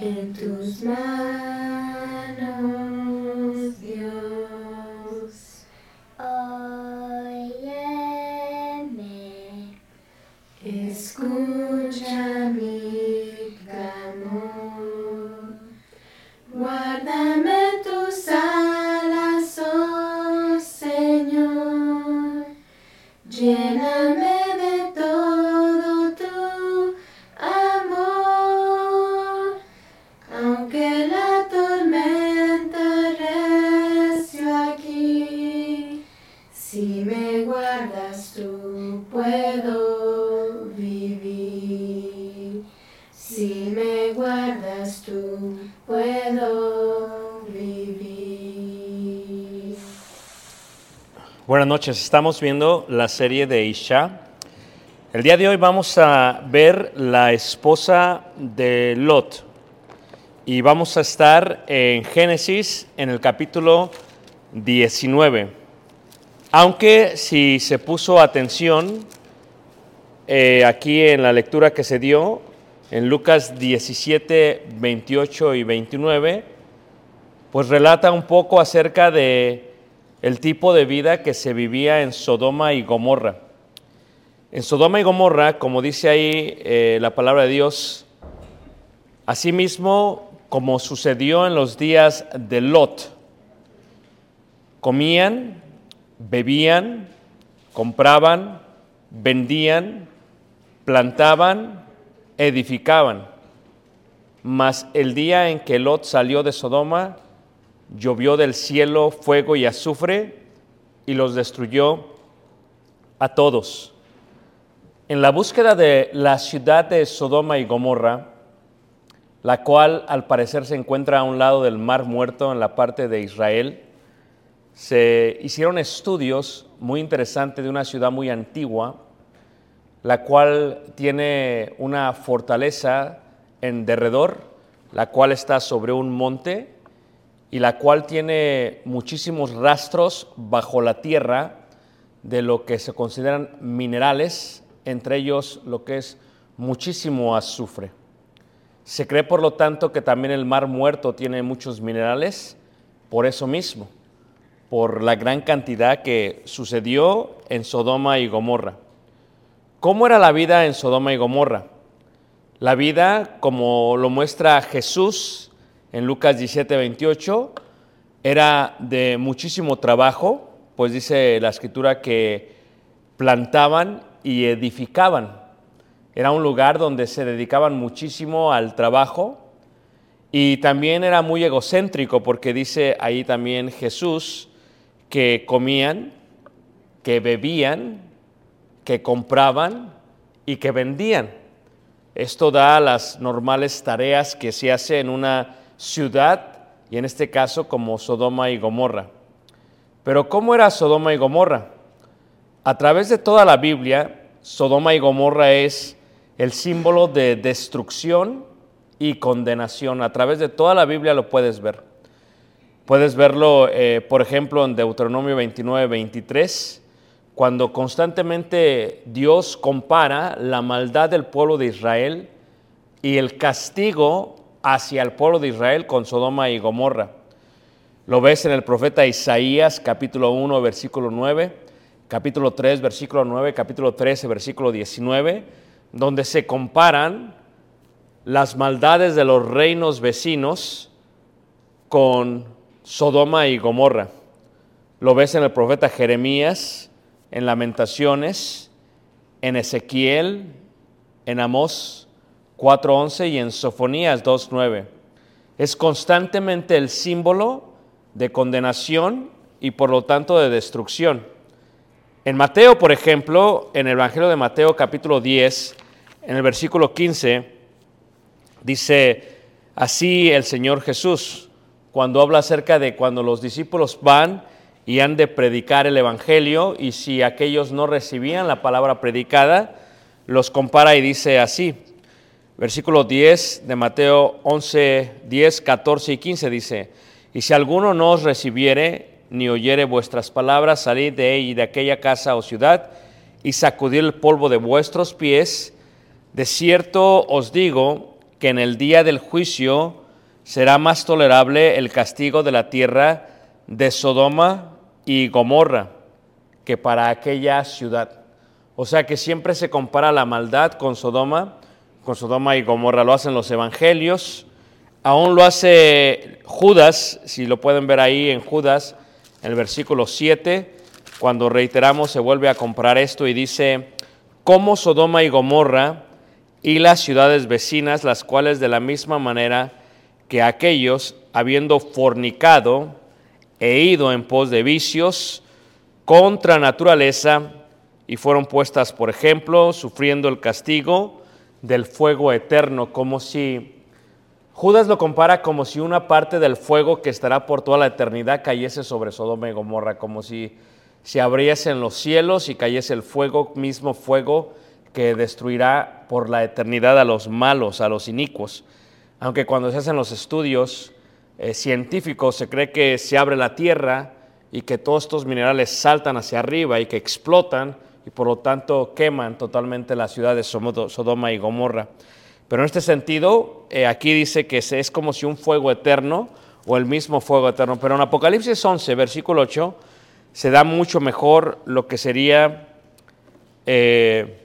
en tus manos, noches, estamos viendo la serie de Isha. El día de hoy vamos a ver la esposa de Lot y vamos a estar en Génesis en el capítulo 19. Aunque si se puso atención eh, aquí en la lectura que se dio en Lucas 17, 28 y 29, pues relata un poco acerca de el tipo de vida que se vivía en Sodoma y Gomorra. En Sodoma y Gomorra, como dice ahí eh, la palabra de Dios, asimismo como sucedió en los días de Lot, comían, bebían, compraban, vendían, plantaban, edificaban. Mas el día en que Lot salió de Sodoma, llovió del cielo fuego y azufre y los destruyó a todos. En la búsqueda de la ciudad de Sodoma y Gomorra, la cual al parecer se encuentra a un lado del Mar Muerto en la parte de Israel, se hicieron estudios muy interesantes de una ciudad muy antigua, la cual tiene una fortaleza en derredor, la cual está sobre un monte y la cual tiene muchísimos rastros bajo la tierra de lo que se consideran minerales, entre ellos lo que es muchísimo azufre. Se cree, por lo tanto, que también el mar muerto tiene muchos minerales por eso mismo, por la gran cantidad que sucedió en Sodoma y Gomorra. ¿Cómo era la vida en Sodoma y Gomorra? La vida, como lo muestra Jesús en Lucas 17, 28, era de muchísimo trabajo, pues dice la escritura que plantaban y edificaban. Era un lugar donde se dedicaban muchísimo al trabajo y también era muy egocéntrico porque dice ahí también Jesús que comían, que bebían, que compraban y que vendían. Esto da las normales tareas que se hace en una ciudad y en este caso como Sodoma y Gomorra. Pero ¿cómo era Sodoma y Gomorra? A través de toda la Biblia, Sodoma y Gomorra es el símbolo de destrucción y condenación. A través de toda la Biblia lo puedes ver. Puedes verlo, eh, por ejemplo, en Deuteronomio 29, 23, cuando constantemente Dios compara la maldad del pueblo de Israel y el castigo hacia el pueblo de Israel con Sodoma y Gomorra. Lo ves en el profeta Isaías capítulo 1 versículo 9, capítulo 3 versículo 9, capítulo 13 versículo 19, donde se comparan las maldades de los reinos vecinos con Sodoma y Gomorra. Lo ves en el profeta Jeremías, en Lamentaciones, en Ezequiel, en Amós 4.11 y en Sofonías 2.9. Es constantemente el símbolo de condenación y por lo tanto de destrucción. En Mateo, por ejemplo, en el Evangelio de Mateo capítulo 10, en el versículo 15, dice así el Señor Jesús, cuando habla acerca de cuando los discípulos van y han de predicar el Evangelio y si aquellos no recibían la palabra predicada, los compara y dice así. Versículo 10 de Mateo 11, 10, 14 y 15 dice, y si alguno no os recibiere ni oyere vuestras palabras, salid de ella y de aquella casa o ciudad y sacudid el polvo de vuestros pies. De cierto os digo que en el día del juicio será más tolerable el castigo de la tierra de Sodoma y Gomorra que para aquella ciudad. O sea que siempre se compara la maldad con Sodoma, con Sodoma y Gomorra. Lo hacen los evangelios, aún lo hace Judas, si lo pueden ver ahí en Judas, en el versículo 7, cuando reiteramos, se vuelve a comprar esto y dice, como Sodoma y Gomorra y las ciudades vecinas, las cuales de la misma manera que aquellos, habiendo fornicado e ido en pos de vicios contra naturaleza, y fueron puestas, por ejemplo, sufriendo el castigo del fuego eterno, como si Judas lo compara como si una parte del fuego que estará por toda la eternidad cayese sobre Sodoma y Gomorra, como si se abriesen los cielos y cayese el fuego, mismo fuego que destruirá por la eternidad a los malos, a los inicuos. Aunque cuando se hacen los estudios eh, científicos se cree que se abre la tierra y que todos estos minerales saltan hacia arriba y que explotan y por lo tanto queman totalmente la ciudad de Sodoma y Gomorra. Pero en este sentido, eh, aquí dice que es como si un fuego eterno o el mismo fuego eterno. Pero en Apocalipsis 11, versículo 8, se da mucho mejor lo que sería eh,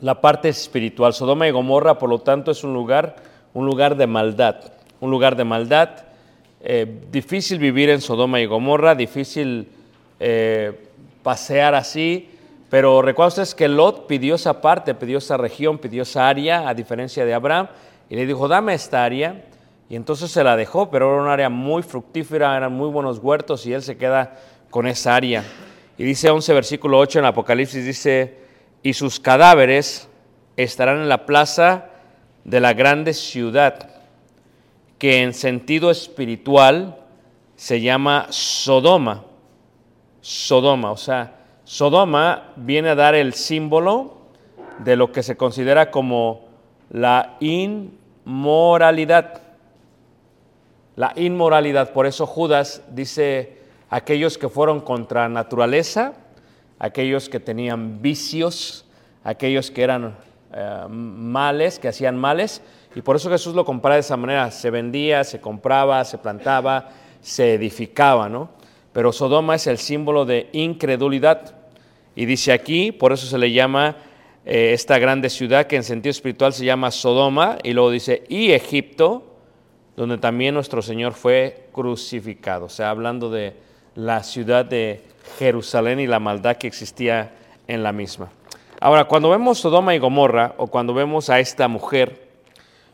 la parte espiritual. Sodoma y Gomorra, por lo tanto, es un lugar, un lugar de maldad. Un lugar de maldad. Eh, difícil vivir en Sodoma y Gomorra, difícil pasear así pero recuerden ustedes que Lot pidió esa parte, pidió esa región, pidió esa área, a diferencia de Abraham, y le dijo, dame esta área. Y entonces se la dejó, pero era un área muy fructífera, eran muy buenos huertos y él se queda con esa área. Y dice 11, versículo 8 en Apocalipsis, dice, y sus cadáveres estarán en la plaza de la grande ciudad, que en sentido espiritual se llama Sodoma. Sodoma, o sea, Sodoma viene a dar el símbolo de lo que se considera como la inmoralidad. La inmoralidad. Por eso Judas dice aquellos que fueron contra naturaleza, aquellos que tenían vicios, aquellos que eran eh, males, que hacían males. Y por eso Jesús lo compara de esa manera. Se vendía, se compraba, se plantaba, se edificaba, ¿no? Pero Sodoma es el símbolo de incredulidad. Y dice aquí, por eso se le llama eh, esta grande ciudad que en sentido espiritual se llama Sodoma, y luego dice, y Egipto, donde también nuestro Señor fue crucificado. O sea, hablando de la ciudad de Jerusalén y la maldad que existía en la misma. Ahora, cuando vemos Sodoma y Gomorra, o cuando vemos a esta mujer,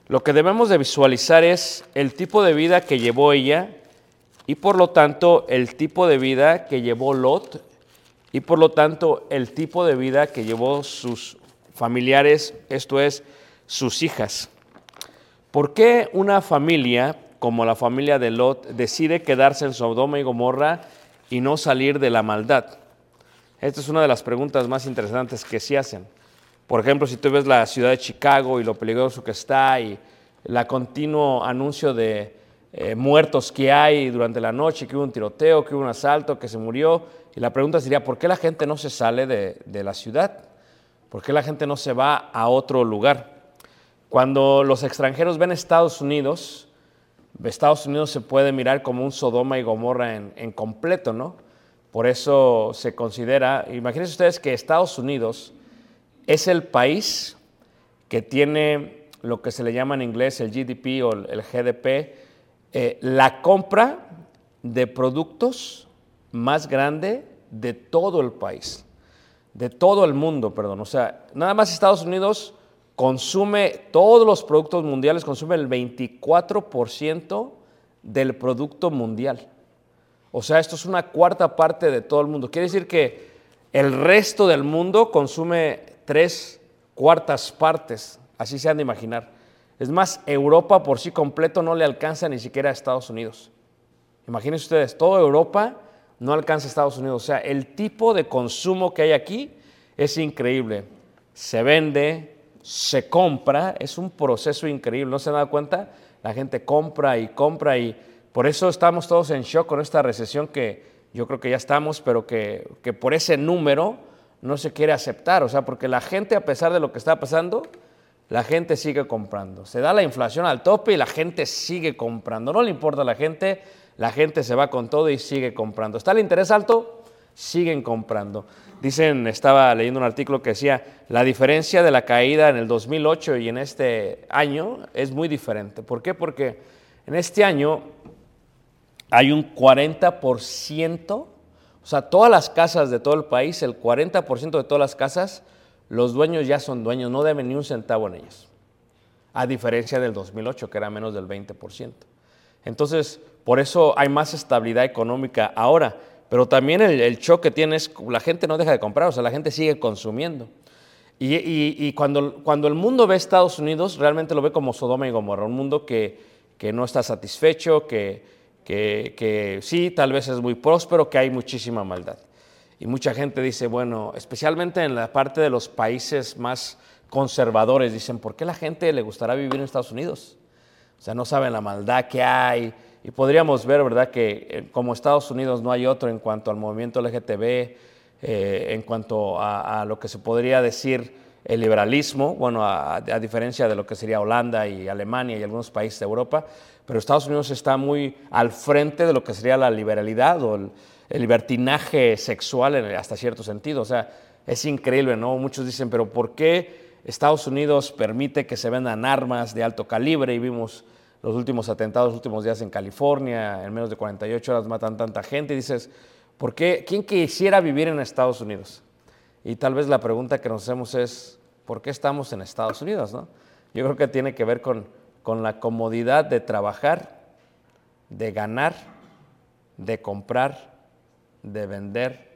lo que debemos de visualizar es el tipo de vida que llevó ella y por lo tanto el tipo de vida que llevó Lot y por lo tanto el tipo de vida que llevó sus familiares, esto es, sus hijas. ¿Por qué una familia como la familia de Lot decide quedarse en Sodoma y Gomorra y no salir de la maldad? Esta es una de las preguntas más interesantes que se hacen. Por ejemplo, si tú ves la ciudad de Chicago y lo peligroso que está y el continuo anuncio de eh, muertos que hay durante la noche, que hubo un tiroteo, que hubo un asalto, que se murió, y la pregunta sería, ¿por qué la gente no se sale de, la ciudad? ¿Por qué la gente no se va a otro lugar? Cuando los extranjeros ven Estados Unidos, Estados Unidos se puede mirar como un Sodoma y Gomorra en, completo, ¿no? Por eso se considera, imagínense ustedes que Estados Unidos es el país que tiene lo que se le llama en inglés el GDP o el GDP, eh, la compra de productos más grande de todo el país, de todo el mundo, perdón. O sea, nada más Estados Unidos consume, todos los productos mundiales consume el 24% del producto mundial. O sea, esto es una cuarta parte de todo el mundo. Quiere decir que el resto del mundo consume tres cuartas partes, así se han de imaginar. Es más, Europa por sí completo no le alcanza ni siquiera a Estados Unidos. Imagínense ustedes, toda Europa no alcanza a Estados Unidos. O sea, el tipo de consumo que hay aquí es increíble. Se vende, se compra, es un proceso increíble. ¿No se han dado cuenta? La gente compra y compra y por eso estamos todos en shock con esta recesión que yo creo que ya estamos, pero que, que por ese número no se quiere aceptar. O sea, porque la gente, a pesar de lo que está pasando, la gente sigue comprando. Se da la inflación al tope y la gente sigue comprando. No le importa a la gente, la gente se va con todo y sigue comprando. ¿Está el interés alto? Siguen comprando. Dicen, estaba leyendo un artículo que decía, la diferencia de la caída en el 2008 y en este año es muy diferente. ¿Por qué? Porque en este año hay un 40%, o sea, todas las casas de todo el país, el 40% de todas las casas, los dueños ya son dueños, no deben ni un centavo en ellas, a diferencia del 2008, que era menos del 20%. Entonces, por eso hay más estabilidad económica ahora, pero también el, choque tiene es, la gente no deja de comprar, o sea, la gente sigue consumiendo. Y, cuando, el mundo ve Estados Unidos, realmente lo ve como Sodoma y Gomorra, un mundo que, no está satisfecho, que, sí, tal vez es muy próspero, que hay muchísima maldad. Y mucha gente dice, bueno, especialmente en la parte de los países más conservadores, dicen, ¿por qué la gente le gustará vivir en Estados Unidos? O sea, no saben la maldad que hay. Y podríamos ver, ¿verdad?, que eh, como Estados Unidos no hay otro en cuanto al movimiento LGTB, eh, en cuanto a, lo que se podría decir el liberalismo, bueno, a, diferencia de lo que sería Holanda y Alemania y algunos países de Europa, pero Estados Unidos está muy al frente de lo que sería la liberalidad o el, libertinaje sexual en, hasta cierto sentido. O sea, es increíble, ¿no? Muchos dicen, pero ¿por qué Estados Unidos permite que se vendan armas de alto calibre? Y vimos los últimos atentados, los últimos días en California, en menos de 48 horas matan tanta gente. Y dices, ¿por qué? ¿Quién quisiera vivir en Estados Unidos? Y tal vez la pregunta que nos hacemos es, ¿por qué estamos en Estados Unidos? ¿no? Yo creo que tiene que ver con, con la comodidad de trabajar, de ganar, de comprar, de vender,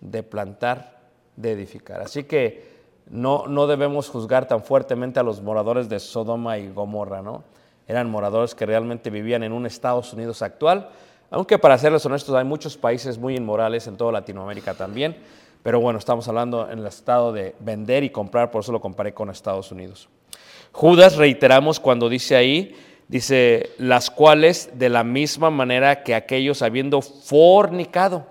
de plantar, de edificar. Así que no, no debemos juzgar tan fuertemente a los moradores de Sodoma y Gomorra, ¿no? Eran moradores que realmente vivían en un Estados Unidos actual, aunque para serles honestos hay muchos países muy inmorales en toda Latinoamérica también, pero bueno, estamos hablando en el estado de vender y comprar, por eso lo comparé con Estados Unidos. Judas, reiteramos cuando dice ahí, dice, las cuales de la misma manera que aquellos habiendo fornicado.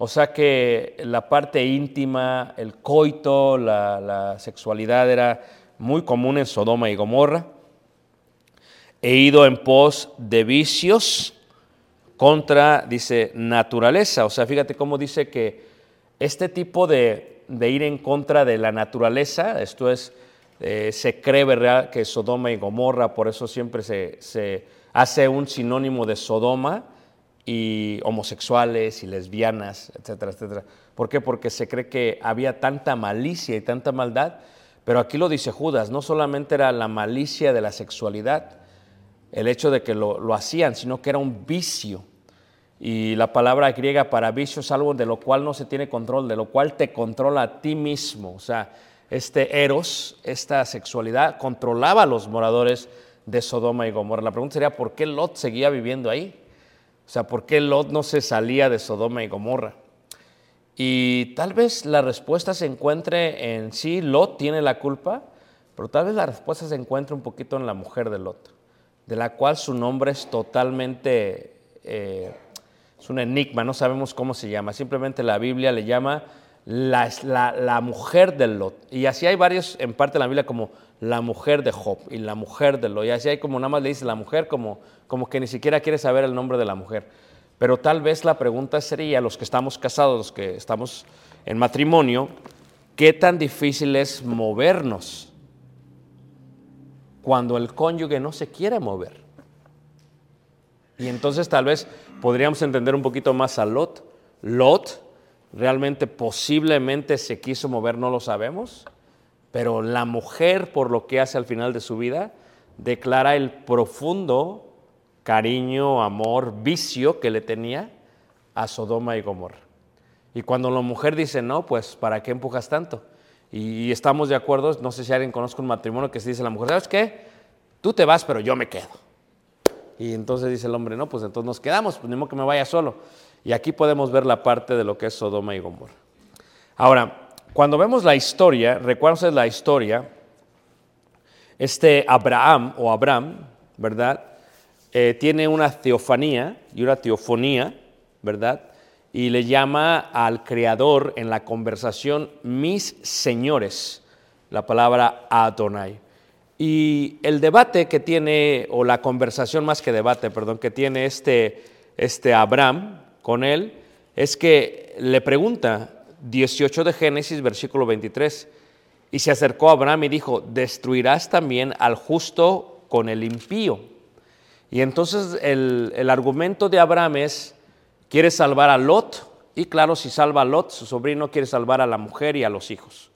O sea que la parte íntima, el coito, la, sexualidad era muy común en Sodoma y Gomorra. He ido en pos de vicios contra, dice, naturaleza. O sea, fíjate cómo dice que este tipo de, ir en contra de la naturaleza, esto es, eh, se cree ¿verdad? que Sodoma y Gomorra, por eso siempre se, hace un sinónimo de Sodoma y homosexuales y lesbianas, etcétera, etcétera. ¿Por qué? Porque se cree que había tanta malicia y tanta maldad, pero aquí lo dice Judas, no solamente era la malicia de la sexualidad, el hecho de que lo hacían, sino que era un vicio. Y la palabra griega para vicio es algo de lo cual no se tiene control, de lo cual te controla a ti mismo. O sea, este eros, esta sexualidad, controlaba a los moradores de Sodoma y Gomorra. La pregunta sería, ¿por qué Lot seguía viviendo ahí? O sea, ¿por qué Lot no se salía de Sodoma y Gomorra? Y tal vez la respuesta se encuentre en sí, Lot tiene la culpa, pero tal vez la respuesta se encuentre un poquito en la mujer de Lot, de la cual su nombre es totalmente... Eh, es un enigma, no sabemos cómo se llama. Simplemente la Biblia le llama la, la, mujer de Lot. Y así hay varios en parte de la Biblia como la mujer de Job y la mujer de Lot. Y así hay como nada más le dice la mujer como, como que ni siquiera quiere saber el nombre de la mujer. Pero tal vez la pregunta sería, los que estamos casados, los que estamos en matrimonio, ¿qué tan difícil es movernos cuando el cónyuge no se quiere mover? Y entonces tal vez podríamos entender un poquito más a Lot. Lot realmente posiblemente se quiso mover, no lo sabemos, pero la mujer, por lo que hace al final de su vida, declara el profundo cariño, amor, vicio que le tenía a Sodoma y Gomorra. Y cuando la mujer dice, no, pues ¿para qué empujas tanto? Y, estamos de acuerdo, no sé si alguien conozca un matrimonio que se dice a la mujer, ¿sabes qué? Tú te vas, pero yo me quedo. Y entonces dice el hombre, no, pues entonces nos quedamos, pues ni modo que me vaya solo. Y aquí podemos ver la parte de lo que es Sodoma y Gomorra. Ahora, cuando vemos la historia, recuerden la historia, este Abraham o Abraham, ¿verdad? Eh, tiene una teofanía y una teofonía, ¿verdad? Y le llama al Creador en la conversación mis señores, la palabra Adonai. Y el debate que tiene, o la conversación más que debate, perdón, que tiene este, este Abraham con él, es que le pregunta, 18 de Génesis, versículo 23, y se acercó a Abraham y dijo, destruirás también al justo con el impío. Y entonces el, el argumento de Abraham es, quiere salvar a Lot, y claro, si salva a Lot, su sobrino quiere salvar a la mujer y a los hijos.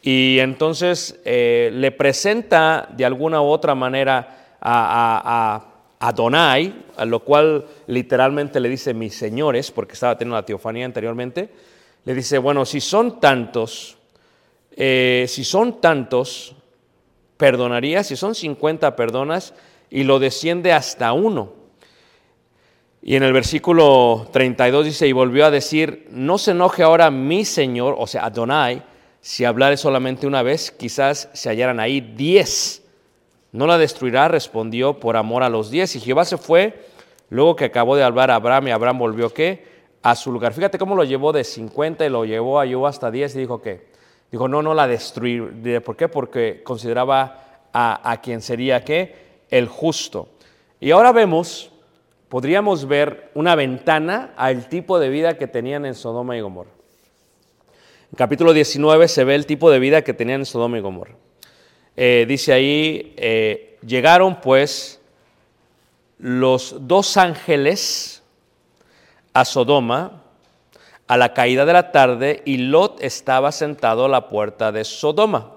Y entonces eh, le presenta de alguna u otra manera a, a, Adonai, a lo cual literalmente le dice mis señores, porque estaba teniendo la teofanía anteriormente, le dice, bueno, si son tantos, eh, si son tantos, perdonaría, si son 50 perdonas, y lo desciende hasta uno. Y en el versículo 32 dice, y volvió a decir, no se enoje ahora mi Señor, o sea, Adonai, si hablare solamente una vez, quizás se hallaran ahí diez. No la destruirá, respondió por amor a los diez. Y Jehová se fue, luego que acabó de hablar a Abraham, y Abraham volvió qué? A su lugar. Fíjate cómo lo llevó de 50 y lo llevó a yo hasta 10 y dijo qué. Dijo, no, no la destruir. ¿Por qué? Porque consideraba a, a quien sería qué? El justo. Y ahora vemos, podríamos ver una ventana al tipo de vida que tenían en Sodoma y Gomorra capítulo 19 se ve el tipo de vida que tenían en Sodoma y Gomorra. Eh, dice ahí, eh, llegaron pues los dos ángeles a Sodoma a la caída de la tarde y Lot estaba sentado a la puerta de Sodoma.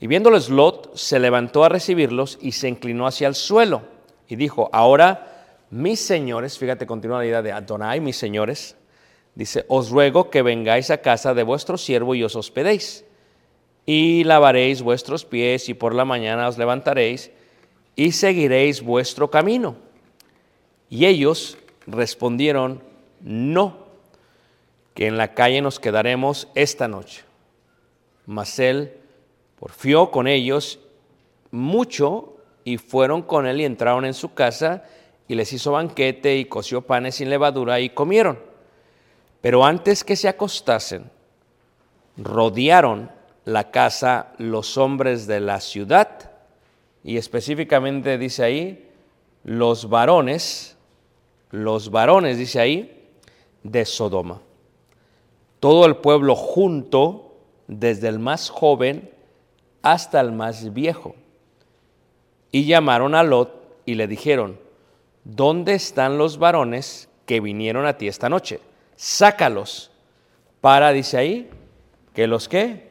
Y viéndoles Lot, se levantó a recibirlos y se inclinó hacia el suelo y dijo, ahora mis señores, fíjate, continúa la idea de Adonai, mis señores, Dice, os ruego que vengáis a casa de vuestro siervo y os hospedéis. Y lavaréis vuestros pies y por la mañana os levantaréis y seguiréis vuestro camino. Y ellos respondieron, no, que en la calle nos quedaremos esta noche. Mas él porfió con ellos mucho y fueron con él y entraron en su casa y les hizo banquete y coció panes sin levadura y comieron. Pero antes que se acostasen, rodearon la casa los hombres de la ciudad, y específicamente dice ahí, los varones, los varones, dice ahí, de Sodoma. Todo el pueblo junto, desde el más joven hasta el más viejo. Y llamaron a Lot y le dijeron, ¿dónde están los varones que vinieron a ti esta noche? sácalos para, dice ahí, que los que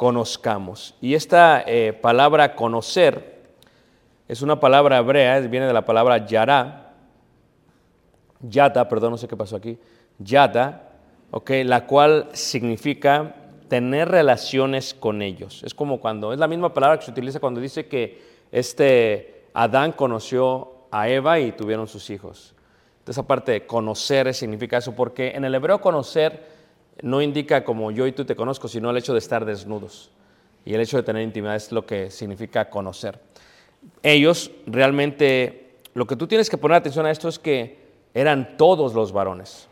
conozcamos. Y esta eh, palabra conocer es una palabra hebrea, viene de la palabra yara, yata, perdón, no sé qué pasó aquí, yata, okay, la cual significa tener relaciones con ellos. Es como cuando, es la misma palabra que se utiliza cuando dice que este Adán conoció a Eva y tuvieron sus hijos esa parte de conocer significa eso, porque en el hebreo conocer no indica como yo y tú te conozco, sino el hecho de estar desnudos. Y el hecho de tener intimidad es lo que significa conocer. Ellos realmente, lo que tú tienes que poner atención a esto es que eran todos los varones.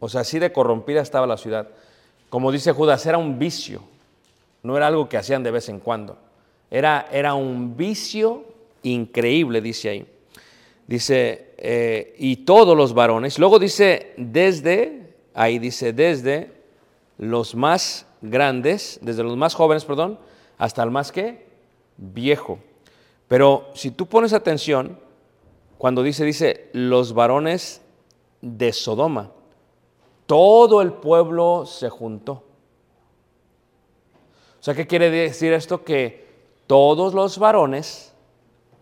O sea, así de corrompida estaba la ciudad. Como dice Judas, era un vicio, no era algo que hacían de vez en cuando. Era, era un vicio increíble, dice ahí. Dice, eh, y todos los varones. Luego dice, desde, ahí dice, desde los más grandes, desde los más jóvenes, perdón, hasta el más que viejo. Pero si tú pones atención, cuando dice, dice, los varones de Sodoma. Todo el pueblo se juntó. O sea, ¿qué quiere decir esto? Que todos los varones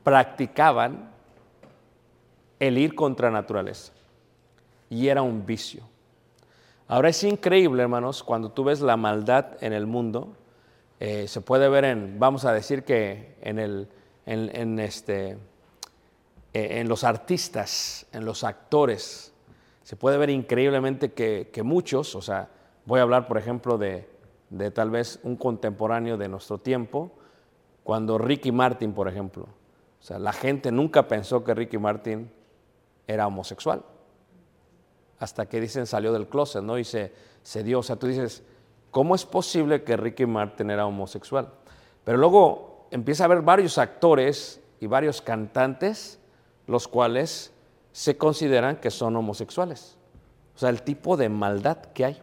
practicaban el ir contra naturaleza. Y era un vicio. Ahora es increíble, hermanos, cuando tú ves la maldad en el mundo, eh, se puede ver en, vamos a decir que en, el, en, este, eh, en los artistas, en los actores, se puede ver increíblemente que, que muchos, o sea, voy a hablar por ejemplo de, de tal vez un contemporáneo de nuestro tiempo, cuando Ricky Martin, por ejemplo, o sea, la gente nunca pensó que Ricky Martin era homosexual, hasta que dicen salió del closet, ¿no? Y se, se dio, o sea, tú dices, ¿cómo es posible que Ricky Martin era homosexual? Pero luego empieza a haber varios actores y varios cantantes, los cuales se consideran que son homosexuales. O sea, el tipo de maldad que hay.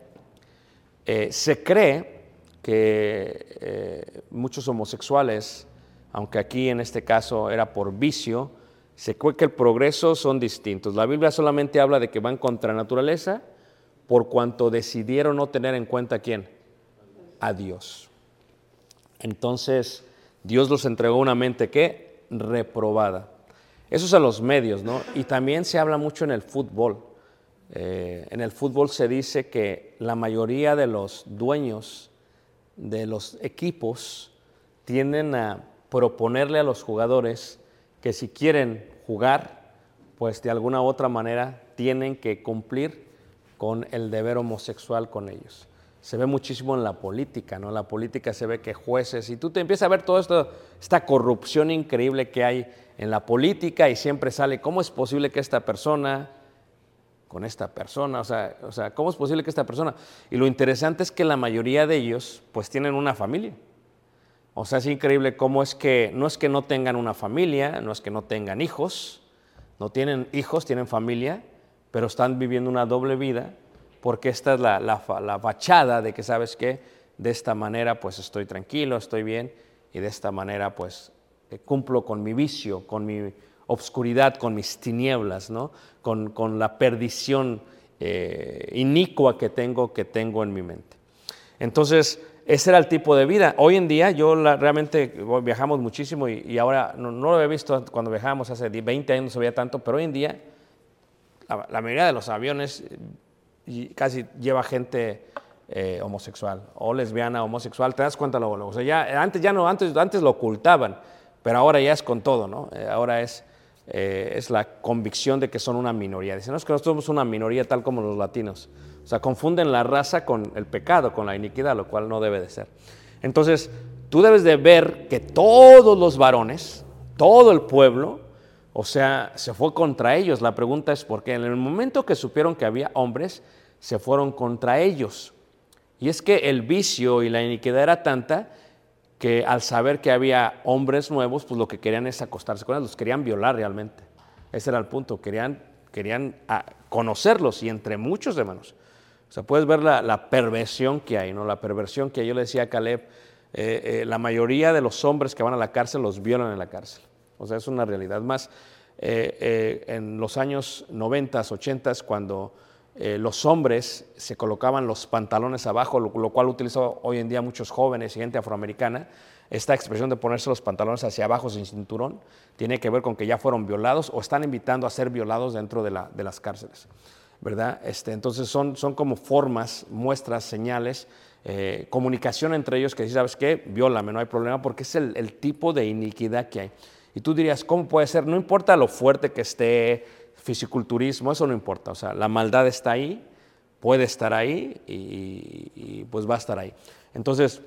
Eh, se cree que eh, muchos homosexuales, aunque aquí en este caso era por vicio, se cree que el progreso son distintos. La Biblia solamente habla de que van contra naturaleza por cuanto decidieron no tener en cuenta a quién, a Dios. Entonces, Dios los entregó una mente que reprobada. Eso es a los medios, ¿no? Y también se habla mucho en el fútbol. Eh, en el fútbol se dice que la mayoría de los dueños de los equipos tienden a proponerle a los jugadores que si quieren jugar, pues de alguna u otra manera tienen que cumplir con el deber homosexual con ellos. Se ve muchísimo en la política, ¿no? La política se ve que jueces, y tú te empiezas a ver toda esta corrupción increíble que hay en la política y siempre sale, ¿cómo es posible que esta persona con esta persona, o sea, o sea, ¿cómo es posible que esta persona? Y lo interesante es que la mayoría de ellos pues tienen una familia. O sea, es increíble cómo es que no es que no tengan una familia, no es que no tengan hijos, no tienen hijos, tienen familia, pero están viviendo una doble vida porque esta es la, la, fachada de que sabes que de esta manera pues estoy tranquilo, estoy bien y de esta manera pues eh, cumplo con mi vicio, con mi obscuridad, con mis tinieblas, ¿no? con, la perdición eh, inicua que tengo, que tengo en mi mente. Entonces, ese era el tipo de vida. Hoy en día yo realmente viajamos muchísimo y, ahora no, lo había visto cuando viajábamos hace 20 años, no se veía tanto, pero hoy en día la, mayoría de los aviones casi lleva gente eh, homosexual o lesbiana, homosexual, te das cuenta luego, O sea, ya, antes ya no, antes, antes lo ocultaban, pero ahora ya es con todo, ¿no? Eh, ahora es eh, es la convicción de que son una minoría. Dicen, no, es que nosotros somos una minoría tal como los latinos. O sea, confunden la raza con el pecado, con la iniquidad, lo cual no debe de ser. Entonces, tú debes de ver que todos los varones, todo el pueblo, o sea, se fue contra ellos. La pregunta es por qué. En el momento que supieron que había hombres, se fueron contra ellos. Y es que el vicio y la iniquidad era tanta que al saber que había hombres nuevos, pues lo que querían es acostarse con ellos, los querían violar realmente. Ese era el punto, querían, querían ah, conocerlos y entre muchos hermanos. O sea, puedes ver la, perversión que hay, ¿no? La perversión que yo le decía a Caleb, eh, eh, la mayoría de los hombres que van a la cárcel los violan en la cárcel. O sea, es una realidad. Más, eh, en los años 90, 80, cuando eh, los hombres se colocaban los pantalones abajo, lo, cual utilizó hoy en día muchos jóvenes y gente afroamericana. Esta expresión de ponerse los pantalones hacia abajo sin cinturón tiene que ver con que ya fueron violados o están invitando a ser violados dentro de, las cárceles. ¿Verdad? Este, entonces son, son como formas, muestras, señales, eh, comunicación entre ellos que si sabes qué, viólame, no hay problema, porque es el, el tipo de iniquidad que hay. Y tú dirías, ¿cómo puede ser? No importa lo fuerte que esté, fisiculturismo, eso no importa. O sea, la maldad está ahí, puede estar ahí y, pues va a estar ahí. Entonces,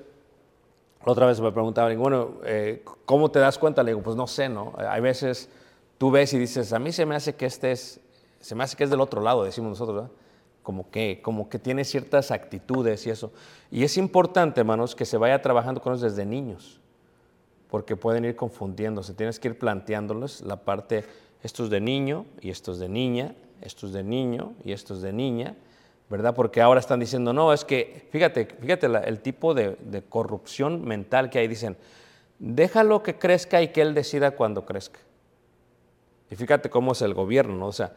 otra vez me preguntaba, bueno, eh, ¿cómo te das cuenta? Le digo, pues no sé, ¿no? Hay veces tú ves y dices, a mí se me hace que este es, se me hace que es del otro lado, decimos nosotros, ¿verdad? Como que, como que tiene ciertas actitudes y eso. Y es importante, hermanos, que se vaya trabajando con ellos desde niños, porque pueden ir confundiéndose. Tienes que ir planteándoles la parte estos de niño y estos de niña, estos de niño y estos de niña, ¿verdad? Porque ahora están diciendo, no, es que, fíjate, fíjate el tipo de, de, corrupción mental que hay. Dicen, déjalo que crezca y que él decida cuando crezca. Y fíjate cómo es el gobierno, ¿no? O sea,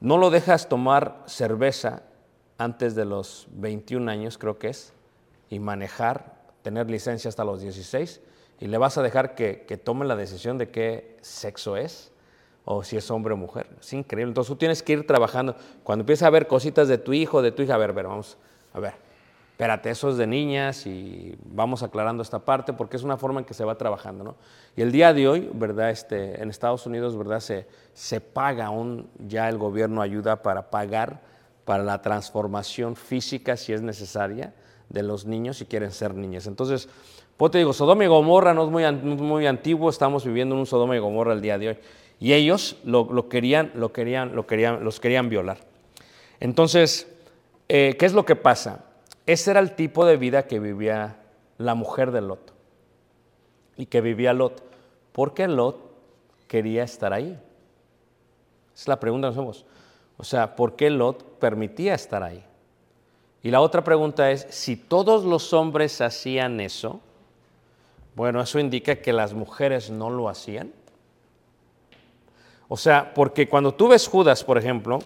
no lo dejas tomar cerveza antes de los 21 años, creo que es, y manejar, tener licencia hasta los 16, y le vas a dejar que, que tome la decisión de qué sexo es, o si es hombre o mujer. Es increíble. Entonces tú tienes que ir trabajando. Cuando empieza a ver cositas de tu hijo, de tu hija, a ver, a ver, vamos, a ver, espérate, eso es de niñas y vamos aclarando esta parte porque es una forma en que se va trabajando, ¿no? Y el día de hoy, ¿verdad? Este, en Estados Unidos, ¿verdad? Se, se paga aún, ya el gobierno ayuda para pagar para la transformación física, si es necesaria, de los niños si quieren ser niñas. Entonces, pues te digo, Sodoma y Gomorra no es muy, muy antiguo, estamos viviendo en un Sodoma y Gomorra el día de hoy. Y ellos lo, querían, lo querían, lo querían, los querían violar. Entonces, eh, ¿qué es lo que pasa? Ese era el tipo de vida que vivía la mujer de Lot y que vivía Lot. ¿Por qué Lot quería estar ahí? Es la pregunta que nos hacemos. O sea, ¿por qué Lot permitía estar ahí? Y la otra pregunta es, si todos los hombres hacían eso, bueno, eso indica que las mujeres no lo hacían. O sea, porque cuando tú ves Judas, por ejemplo,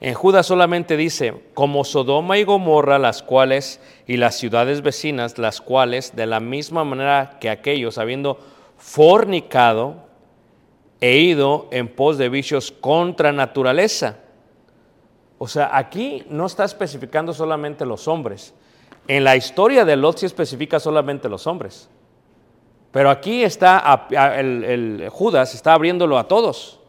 en Judas solamente dice, como Sodoma y Gomorra, las cuales, y las ciudades vecinas, las cuales, de la misma manera que aquellos, habiendo fornicado, he ido en pos de vicios contra naturaleza. O sea, aquí no está especificando solamente los hombres. En la historia de Lot sí especifica solamente los hombres. Pero aquí está, el, Judas está abriéndolo a todos.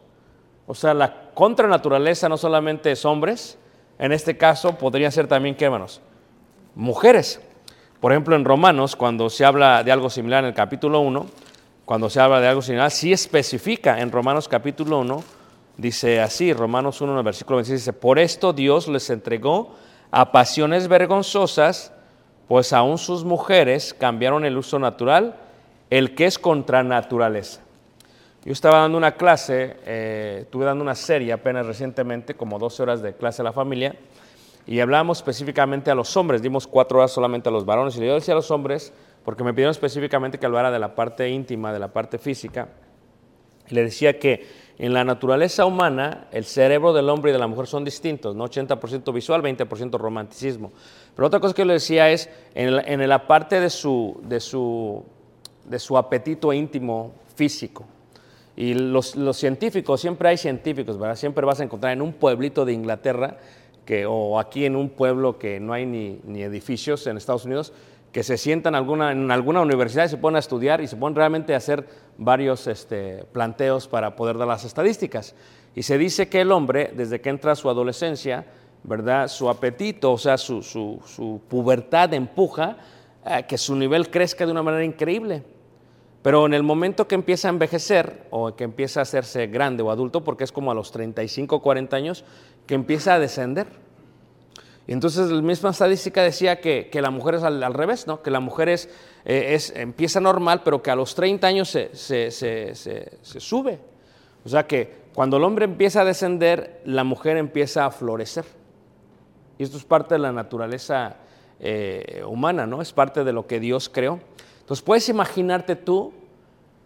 O sea, la contranaturaleza no solamente es hombres, en este caso podría ser también, ¿qué hermanos? Mujeres. Por ejemplo, en Romanos, cuando se habla de algo similar en el capítulo 1, cuando se habla de algo similar, sí especifica en Romanos capítulo 1, dice así, Romanos 1, en el versículo 26, dice, por esto Dios les entregó a pasiones vergonzosas, pues aún sus mujeres cambiaron el uso natural, el que es contra naturaleza. Yo estaba dando una clase, eh, estuve dando una serie apenas recientemente, como 12 horas de clase a la familia, y hablamos específicamente a los hombres, dimos cuatro horas solamente a los varones, y yo decía a los hombres, porque me pidieron específicamente que hablara de la parte íntima, de la parte física, y le decía que en la naturaleza humana el cerebro del hombre y de la mujer son distintos, ¿no? 80% visual, 20% romanticismo. Pero otra cosa que le decía es, en la, en la parte de su, de, su, de su apetito íntimo físico, y los, científicos, siempre hay científicos, ¿verdad? Siempre vas a encontrar en un pueblito de Inglaterra que, o aquí en un pueblo que no hay ni, edificios en Estados Unidos, que se sientan alguna, en alguna universidad y se ponen a estudiar y se ponen realmente a hacer varios este, planteos para poder dar las estadísticas. Y se dice que el hombre, desde que entra a su adolescencia, ¿verdad? Su apetito, o sea, su, su, pubertad empuja a que su nivel crezca de una manera increíble. Pero en el momento que empieza a envejecer o que empieza a hacerse grande o adulto, porque es como a los 35 o 40 años, que empieza a descender. Y entonces la misma estadística decía que, la mujer es al, revés, ¿no? que la mujer es, eh, es, empieza normal, pero que a los 30 años se, se, se, sube. O sea que cuando el hombre empieza a descender, la mujer empieza a florecer. Y esto es parte de la naturaleza eh, humana, ¿no? Es parte de lo que Dios creó. Entonces puedes imaginarte tú,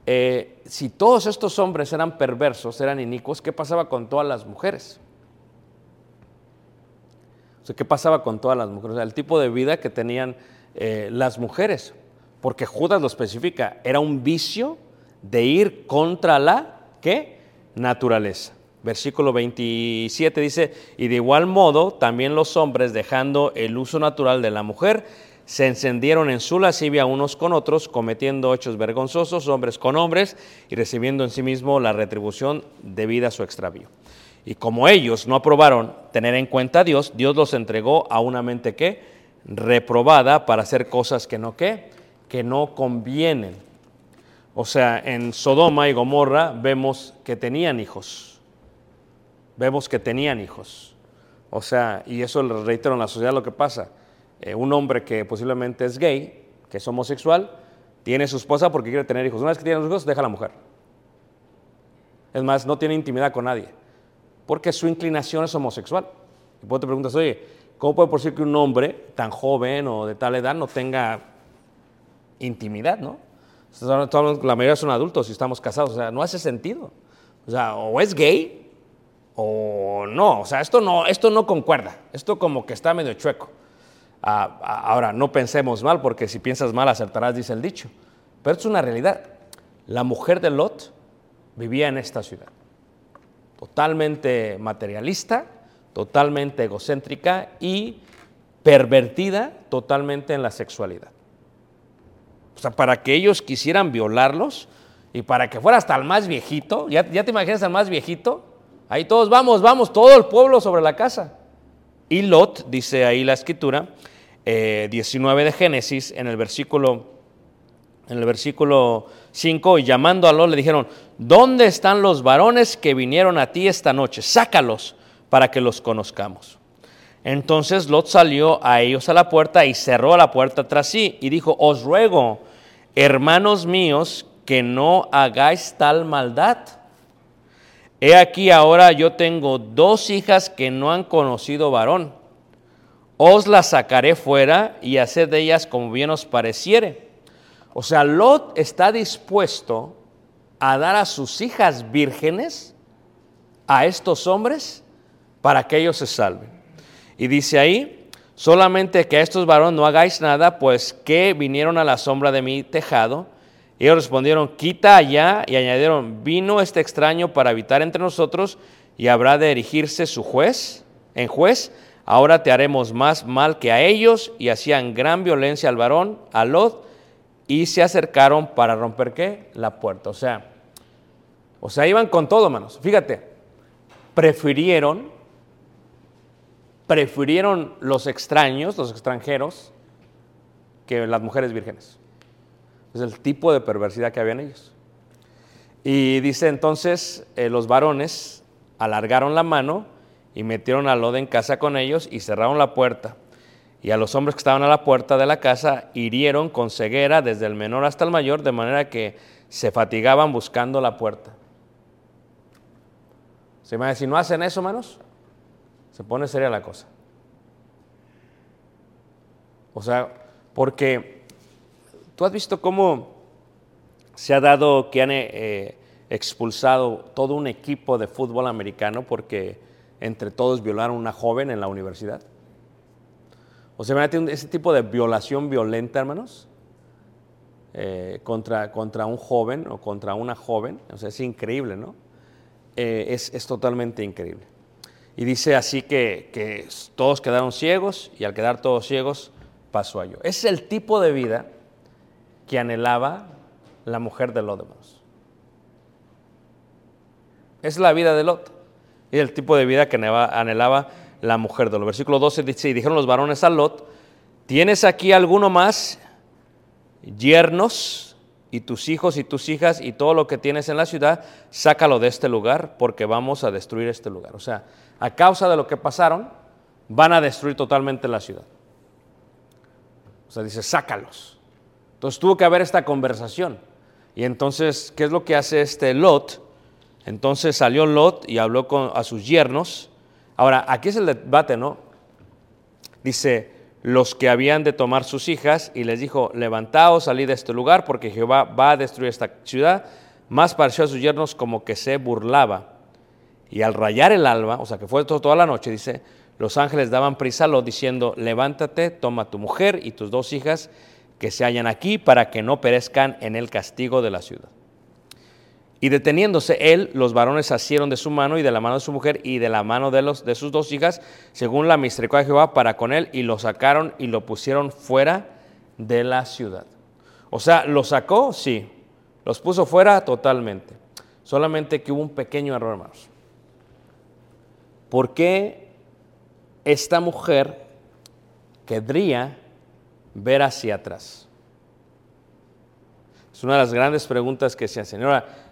eh, si todos estos hombres eran perversos, eran inicuos, ¿qué pasaba con todas las mujeres? O sea, ¿qué pasaba con todas las mujeres? O sea, el tipo de vida que tenían eh, las mujeres, porque Judas lo especifica, era un vicio de ir contra la, ¿qué? Naturaleza. Versículo 27 dice, y de igual modo también los hombres, dejando el uso natural de la mujer, se encendieron en su lascivia unos con otros, cometiendo hechos vergonzosos, hombres con hombres, y recibiendo en sí mismo la retribución debida a su extravío. Y como ellos no aprobaron tener en cuenta a Dios, Dios los entregó a una mente que reprobada para hacer cosas que no que, que no convienen. O sea, en Sodoma y Gomorra vemos que tenían hijos. Vemos que tenían hijos. O sea, y eso lo reitero en la sociedad lo que pasa eh, un hombre que posiblemente es gay, que es homosexual, tiene su esposa porque quiere tener hijos. Una vez que tiene los hijos, deja a la mujer. Es más, no tiene intimidad con nadie, porque su inclinación es homosexual. Y vos te preguntas, oye, ¿cómo puede por que un hombre tan joven o de tal edad no tenga intimidad, no? La mayoría son adultos y estamos casados, o sea, no hace sentido. O sea, o es gay o no. O sea, esto no, esto no concuerda. Esto como que está medio chueco. Ah, ah, ahora, no pensemos mal, porque si piensas mal acertarás, dice el dicho. Pero es una realidad. La mujer de Lot vivía en esta ciudad. Totalmente materialista, totalmente egocéntrica y pervertida totalmente en la sexualidad. O sea, para que ellos quisieran violarlos y para que fuera hasta el más viejito, ya, te imaginas al más viejito, ahí todos vamos, vamos, todo el pueblo sobre la casa. Y Lot, dice ahí la escritura, 19 eh, de Génesis, en el versículo, en el versículo 5, y llamando a Lot le dijeron, ¿dónde están los varones que vinieron a ti esta noche? Sácalos para que los conozcamos. Entonces Lot salió a ellos a la puerta y cerró la puerta tras sí y dijo, os ruego, hermanos míos, que no hagáis tal maldad. He aquí ahora yo tengo dos hijas que no han conocido varón. Os las sacaré fuera y haced de ellas como bien os pareciere. O sea, Lot está dispuesto a dar a sus hijas vírgenes a estos hombres para que ellos se salven. Y dice ahí, solamente que a estos varones no hagáis nada, pues que vinieron a la sombra de mi tejado. Y ellos respondieron, quita allá, y añadieron, vino este extraño para habitar entre nosotros, y habrá de erigirse su juez, en juez, ahora te haremos más mal que a ellos, y hacían gran violencia al varón, a Lot, y se acercaron para romper qué? La puerta. O sea, o sea, iban con todo, manos. Fíjate, prefirieron prefirieron los extraños, los extranjeros, que las mujeres vírgenes. Es el tipo de perversidad que habían ellos. Y dice entonces, eh, los varones alargaron la mano y metieron a Lod en casa con ellos y cerraron la puerta. Y a los hombres que estaban a la puerta de la casa hirieron con ceguera desde el menor hasta el mayor, de manera que se fatigaban buscando la puerta. ¿Se me si no hacen eso, hermanos? Se pone seria la cosa. O sea, porque tú has visto cómo se ha dado que han eh, expulsado todo un equipo de fútbol americano porque entre todos violaron a una joven en la universidad. O sea, ese tipo de violación violenta, hermanos, eh, contra, contra un joven o contra una joven, o sea, es increíble, ¿no? Eh, es, es totalmente increíble. Y dice así que, todos quedaron ciegos y al quedar todos ciegos pasó a yo. Ese es el tipo de vida que anhelaba la mujer de Lot. Es la vida de Lot. Y el tipo de vida que anhelaba la mujer de Lot. Versículo 12 dice, y dijeron los varones a Lot, ¿tienes aquí alguno más yernos y tus hijos y tus hijas y todo lo que tienes en la ciudad, sácalo de este lugar porque vamos a destruir este lugar? O sea, a causa de lo que pasaron, van a destruir totalmente la ciudad. O sea, dice, sácalos. Entonces tuvo que haber esta conversación. Y entonces, ¿qué es lo que hace este Lot? Entonces salió Lot y habló con, a sus yernos. Ahora, aquí es el debate, ¿no? Dice, los que habían de tomar sus hijas y les dijo, levantaos, salid de este lugar porque Jehová va a destruir esta ciudad. Más pareció a sus yernos como que se burlaba. Y al rayar el alba, o sea que fue toda la noche, dice, los ángeles daban prisa a Lot diciendo, levántate, toma tu mujer y tus dos hijas que se hallan aquí para que no perezcan en el castigo de la ciudad. Y deteniéndose él, los varones asieron de su mano y de la mano de su mujer y de la mano de, los, de sus dos hijas, según la misericordia de Jehová, para con él, y lo sacaron y lo pusieron fuera de la ciudad. O sea, ¿lo sacó? Sí. ¿Los puso fuera? Totalmente. Solamente que hubo un pequeño error, hermanos. ¿Por qué esta mujer querría ver hacia atrás? Es una de las grandes preguntas que se hacen.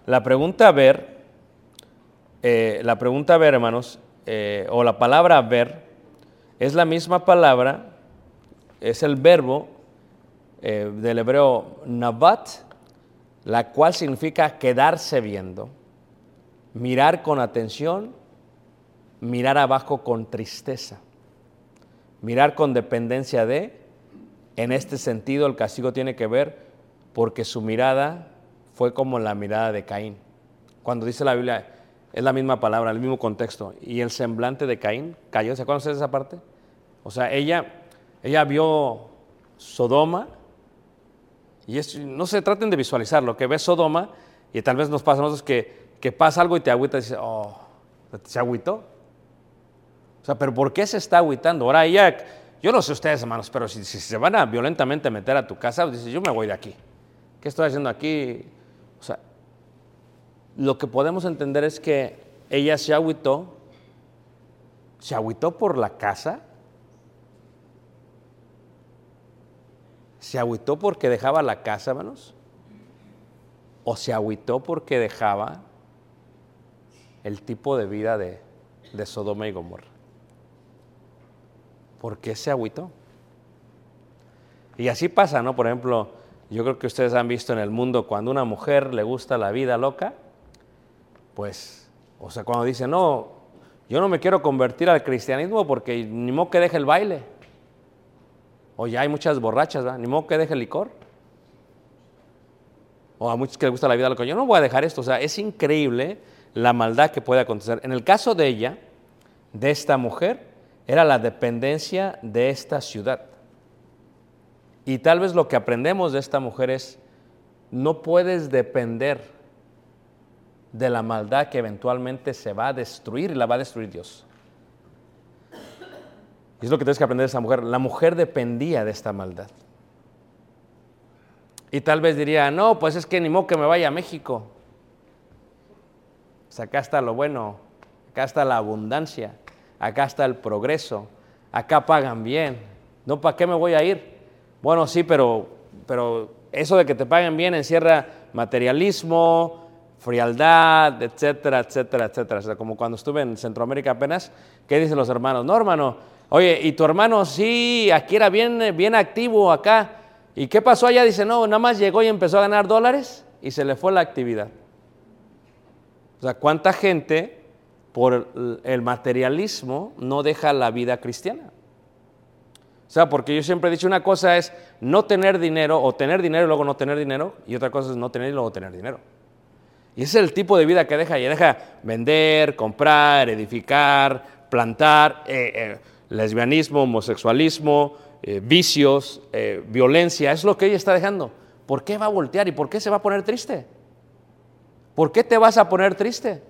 La pregunta ver, eh, la pregunta ver, hermanos, eh, o la palabra ver, es la misma palabra, es el verbo eh, del hebreo nabat, la cual significa quedarse viendo, mirar con atención mirar abajo con tristeza, mirar con dependencia de, en este sentido el castigo tiene que ver porque su mirada fue como la mirada de Caín. Cuando dice la Biblia es la misma palabra, el mismo contexto. Y el semblante de Caín cayó. ¿Se acuerdan de esa parte? O sea, ella, ella vio Sodoma, y no se traten de visualizar lo que ve Sodoma, y tal vez nos pasa a nosotros que, que pasa algo y te agüita y dices, oh, ¿se agüitó? O sea, pero ¿por qué se está agüitando? Ahora ella, yo no sé ustedes, hermanos, pero si, si se van a violentamente meter a tu casa, dices, yo me voy de aquí. ¿Qué estoy haciendo aquí? Lo que podemos entender es que ella se agüitó, se agüitó por la casa, se agüitó porque dejaba la casa, hermanos, o se agüitó porque dejaba el tipo de vida de, de Sodoma y Gomorra. ¿Por qué se agüitó? Y así pasa, ¿no? Por ejemplo, yo creo que ustedes han visto en el mundo cuando una mujer le gusta la vida loca, pues, o sea, cuando dice, no, yo no me quiero convertir al cristianismo porque ni modo que deje el baile. O ya hay muchas borrachas, ¿verdad? Ni modo que deje el licor. O a muchos que les gusta la vida loca. Yo no voy a dejar esto. O sea, es increíble la maldad que puede acontecer. En el caso de ella, de esta mujer, era la dependencia de esta ciudad. Y tal vez lo que aprendemos de esta mujer es, no puedes depender de la maldad que eventualmente se va a destruir y la va a destruir Dios. Y es lo que tienes que aprender de esta mujer. La mujer dependía de esta maldad. Y tal vez diría, no, pues es que ni modo que me vaya a México. Acá está lo bueno, acá está la abundancia, acá está el progreso, acá pagan bien. No, ¿para qué me voy a ir? Bueno, sí, pero, pero eso de que te paguen bien encierra materialismo, frialdad, etcétera, etcétera, etcétera. O sea, como cuando estuve en Centroamérica apenas, ¿qué dicen los hermanos? No, hermano, oye, y tu hermano sí, aquí era bien, bien activo acá. ¿Y qué pasó allá? Dice, no, nada más llegó y empezó a ganar dólares y se le fue la actividad. O sea, ¿cuánta gente por el materialismo no deja la vida cristiana? O sea, porque yo siempre he dicho una cosa es no tener dinero o tener dinero y luego no tener dinero y otra cosa es no tener y luego tener dinero. Y ese es el tipo de vida que deja y deja vender, comprar, edificar, plantar, eh, eh, lesbianismo, homosexualismo, eh, vicios, violencia, es lo que ella está dejando. ¿Por qué va a voltear y por qué se va a poner triste? ¿Por qué te vas a poner triste?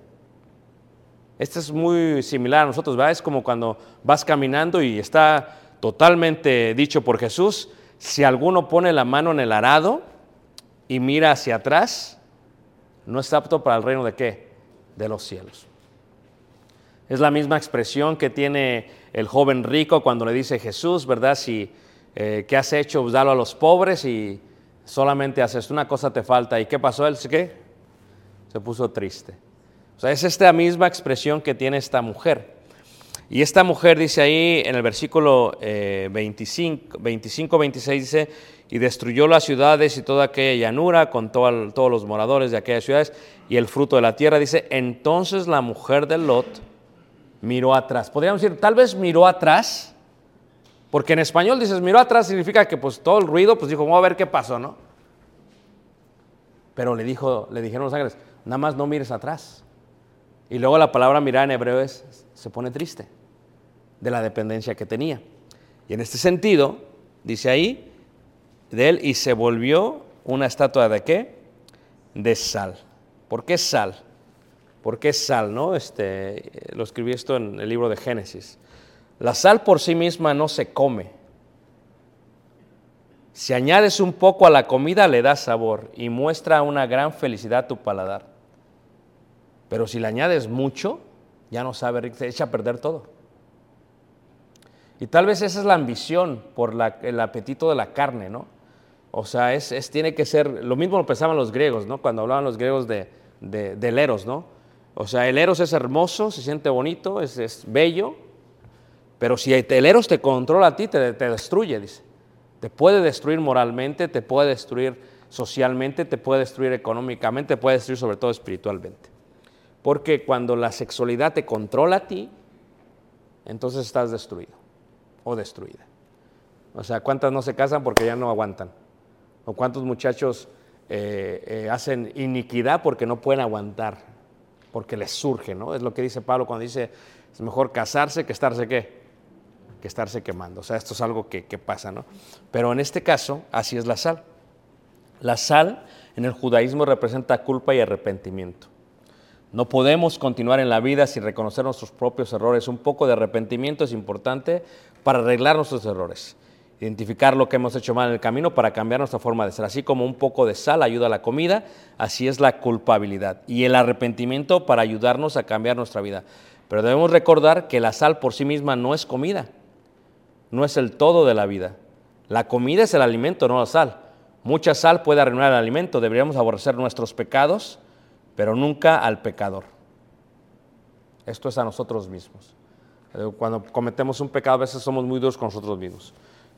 Esto es muy similar a nosotros, ¿verdad? Es como cuando vas caminando y está totalmente dicho por Jesús, si alguno pone la mano en el arado y mira hacia atrás, no está apto para el reino de qué? De los cielos. Es la misma expresión que tiene el joven rico cuando le dice Jesús, ¿verdad? Si, eh, ¿Qué has hecho? Pues dalo a los pobres y solamente haces una cosa te falta. ¿Y qué pasó? Él qué? Se puso triste. O sea, es esta misma expresión que tiene esta mujer. Y esta mujer dice ahí en el versículo 25, 25, 26, dice, y destruyó las ciudades y toda aquella llanura con todos los moradores de aquellas ciudades y el fruto de la tierra. Dice, entonces la mujer de Lot miró atrás. Podríamos decir, tal vez miró atrás, porque en español dices, miró atrás significa que pues todo el ruido, pues dijo, vamos a ver qué pasó, ¿no? Pero le, dijo, le dijeron los ángeles, nada más no mires atrás. Y luego la palabra mirar en hebreo es, se pone triste de la dependencia que tenía. Y en este sentido, dice ahí, de él y se volvió una estatua de qué? De sal. ¿Por qué sal? ¿Por qué sal? No? Este, lo escribí esto en el libro de Génesis. La sal por sí misma no se come. Si añades un poco a la comida le da sabor y muestra una gran felicidad a tu paladar. Pero si le añades mucho, ya no sabe, se echa a perder todo. Y tal vez esa es la ambición por el apetito de la carne, ¿no? O sea, es, tiene que ser, lo mismo lo pensaban los griegos, ¿no? Cuando hablaban los griegos de, del eros, ¿no? O sea, el eros es hermoso, se siente bonito, es, bello, pero si el eros te controla a ti, te, te destruye, dice. Te puede destruir moralmente, te puede destruir socialmente, te puede destruir económicamente, te puede destruir sobre todo espiritualmente. Porque cuando la sexualidad te controla a ti, entonces estás destruido o destruida. O sea, ¿cuántas no se casan porque ya no aguantan? ¿O cuántos muchachos eh, eh, hacen iniquidad porque no pueden aguantar porque les surge, ¿no? Es lo que dice Pablo cuando dice, es mejor casarse que estarse qué, que estarse quemando. O sea, esto es algo que, que pasa, ¿no? Pero en este caso, así es la sal. La sal en el judaísmo representa culpa y arrepentimiento. No podemos continuar en la vida sin reconocer nuestros propios errores. Un poco de arrepentimiento es importante para arreglar nuestros errores. Identificar lo que hemos hecho mal en el camino para cambiar nuestra forma de ser. Así como un poco de sal ayuda a la comida, así es la culpabilidad. Y el arrepentimiento para ayudarnos a cambiar nuestra vida. Pero debemos recordar que la sal por sí misma no es comida. No es el todo de la vida. La comida es el alimento, no la sal. Mucha sal puede arruinar el alimento. Deberíamos aborrecer nuestros pecados pero nunca al pecador. Esto es a nosotros mismos. Cuando cometemos un pecado a veces somos muy duros con nosotros mismos.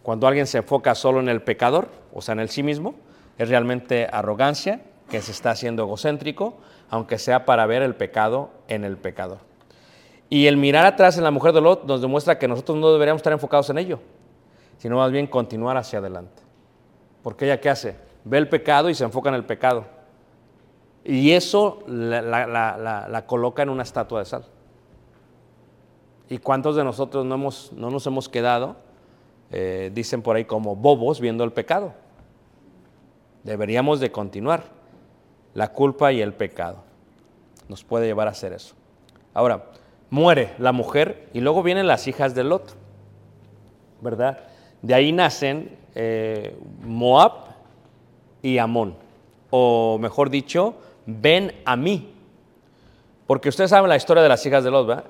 Cuando alguien se enfoca solo en el pecador, o sea, en el sí mismo, es realmente arrogancia, que se está haciendo egocéntrico, aunque sea para ver el pecado en el pecador. Y el mirar atrás en la mujer de Lot nos demuestra que nosotros no deberíamos estar enfocados en ello, sino más bien continuar hacia adelante. Porque ella qué hace? Ve el pecado y se enfoca en el pecado y eso la, coloca en una estatua de sal. ¿Y cuántos de nosotros no, hemos, no nos hemos quedado, eh, dicen por ahí, como bobos viendo el pecado? Deberíamos de continuar. La culpa y el pecado nos puede llevar a hacer eso. Ahora, muere la mujer y luego vienen las hijas de Lot, ¿verdad? De ahí nacen eh, Moab y Amón, o mejor dicho, ven a mí. Porque ustedes saben la historia de las hijas de Lot, ¿verdad?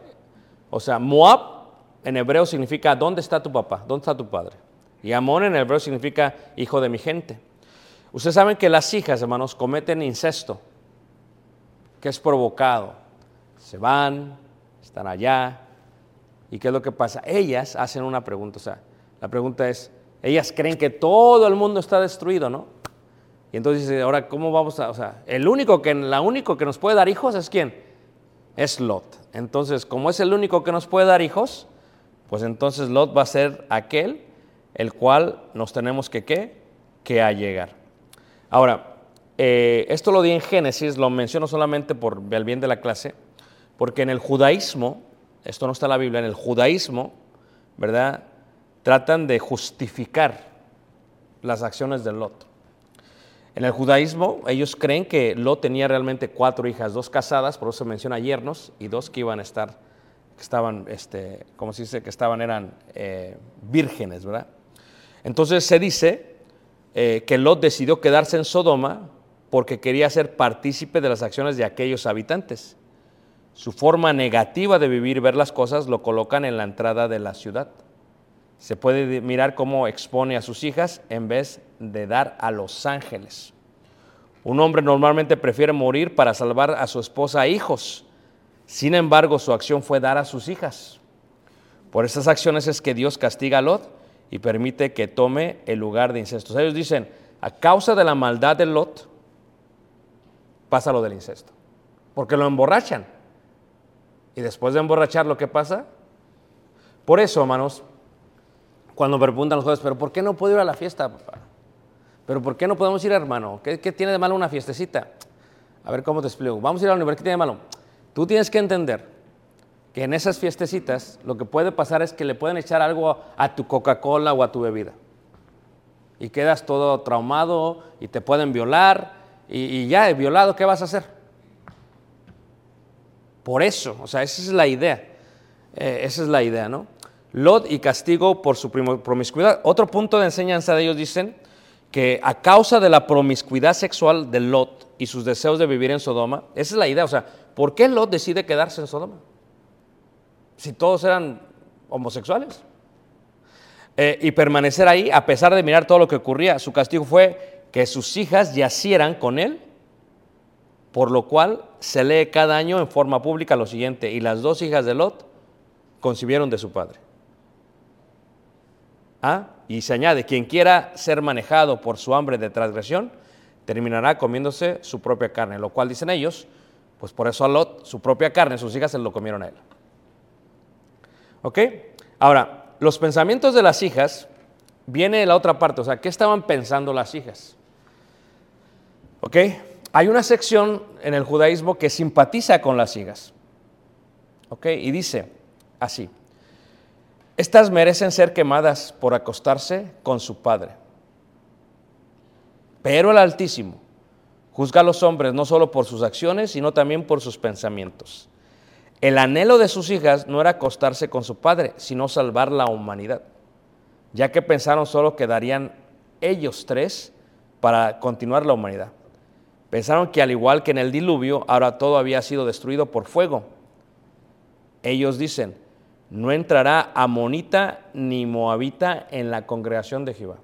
O sea, Moab en hebreo significa ¿dónde está tu papá? ¿Dónde está tu padre? Y Amón en hebreo significa hijo de mi gente. Ustedes saben que las hijas, hermanos, cometen incesto, que es provocado. Se van, están allá. ¿Y qué es lo que pasa? Ellas hacen una pregunta, o sea, la pregunta es, ellas creen que todo el mundo está destruido, ¿no? Y entonces dice, ahora, ¿cómo vamos a...? O sea, el único que, la único que nos puede dar hijos es quién? Es Lot. Entonces, como es el único que nos puede dar hijos, pues entonces Lot va a ser aquel el cual nos tenemos que, ¿qué? Que allegar. Ahora, eh, esto lo di en Génesis, lo menciono solamente por el bien de la clase, porque en el judaísmo, esto no está en la Biblia, en el judaísmo, ¿verdad? Tratan de justificar las acciones de Lot. En el judaísmo, ellos creen que Lot tenía realmente cuatro hijas, dos casadas, por eso se menciona yernos, y dos que iban a estar, que estaban, este, como se dice, que estaban, eran eh, vírgenes, ¿verdad? Entonces se dice eh, que Lot decidió quedarse en Sodoma porque quería ser partícipe de las acciones de aquellos habitantes. Su forma negativa de vivir ver las cosas lo colocan en la entrada de la ciudad. Se puede mirar cómo expone a sus hijas en vez de dar a los ángeles. Un hombre normalmente prefiere morir para salvar a su esposa e hijos. Sin embargo, su acción fue dar a sus hijas. Por esas acciones es que Dios castiga a Lot y permite que tome el lugar de incesto. ellos dicen, a causa de la maldad de Lot, pasa lo del incesto. Porque lo emborrachan. Y después de emborrachar, ¿lo que pasa? Por eso, hermanos, cuando me preguntan los jóvenes, pero ¿por qué no puedo ir a la fiesta, papá? ¿Pero por qué no podemos ir, hermano? ¿Qué, tiene de malo una fiestecita? A ver cómo te explico. Vamos a ir a la universidad, ¿qué tiene de malo? Tú tienes que entender que en esas fiestecitas lo que puede pasar es que le pueden echar algo a tu Coca-Cola o a tu bebida. Y quedas todo traumado y te pueden violar. Y, y ya, violado, ¿qué vas a hacer? Por eso, o sea, esa es la idea. Eh, esa es la idea, ¿no? Lot y castigo por su promiscuidad. Otro punto de enseñanza de ellos dicen que a causa de la promiscuidad sexual de Lot y sus deseos de vivir en Sodoma, esa es la idea, o sea, ¿por qué Lot decide quedarse en Sodoma? Si todos eran homosexuales. Eh, y permanecer ahí, a pesar de mirar todo lo que ocurría, su castigo fue que sus hijas yacieran con él, por lo cual se lee cada año en forma pública lo siguiente, y las dos hijas de Lot concibieron de su padre. ¿Ah? Y se añade, quien quiera ser manejado por su hambre de transgresión, terminará comiéndose su propia carne, lo cual dicen ellos, pues por eso a Lot, su propia carne, sus hijas se lo comieron a él. ¿Ok? Ahora, los pensamientos de las hijas, viene la otra parte, o sea, ¿qué estaban pensando las hijas? ¿Ok? Hay una sección en el judaísmo que simpatiza con las hijas. ¿Ok? Y dice así, estas merecen ser quemadas por acostarse con su padre. Pero el Altísimo juzga a los hombres no solo por sus acciones, sino también por sus pensamientos. El anhelo de sus hijas no era acostarse con su padre, sino salvar la humanidad, ya que pensaron solo que darían ellos tres para continuar la humanidad. Pensaron que al igual que en el diluvio, ahora todo había sido destruido por fuego. Ellos dicen, no entrará amonita ni moabita en la congregación de Jehová.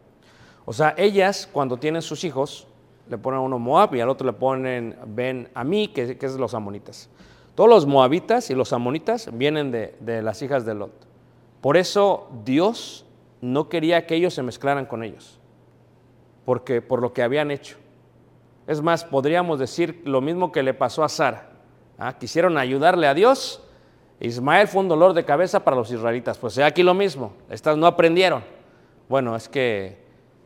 O sea, ellas cuando tienen sus hijos, le ponen a uno Moab y al otro le ponen Ben a mí, que, es los amonitas. Todos los moabitas y los amonitas vienen de, de las hijas de Lot. Por eso Dios no quería que ellos se mezclaran con ellos, porque por lo que habían hecho. Es más, podríamos decir lo mismo que le pasó a Sara. ¿ah? Quisieron ayudarle a Dios. Ismael fue un dolor de cabeza para los israelitas. Pues aquí lo mismo. Estas no aprendieron. Bueno, es que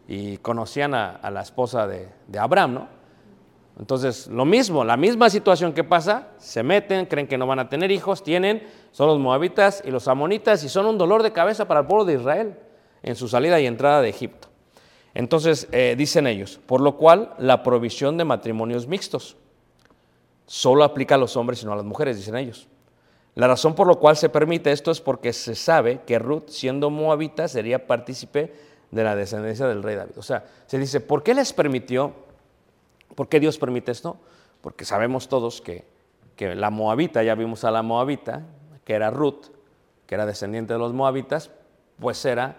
y conocían a, la esposa de, Abraham, ¿no? Entonces, lo mismo, la misma situación que pasa, se meten, creen que no van a tener hijos, tienen, son los moabitas y los amonitas y son un dolor de cabeza para el pueblo de Israel en su salida y entrada de Egipto. Entonces, eh, dicen ellos, por lo cual la provisión de matrimonios mixtos solo aplica a los hombres y no a las mujeres, dicen ellos. La razón por la cual se permite esto es porque se sabe que Ruth, siendo moabita, sería partícipe de la descendencia del rey David. O sea, se dice, ¿por qué les permitió? ¿Por qué Dios permite esto? Porque sabemos todos que, que la moabita, ya vimos a la moabita, que era Ruth, que era descendiente de los moabitas, pues era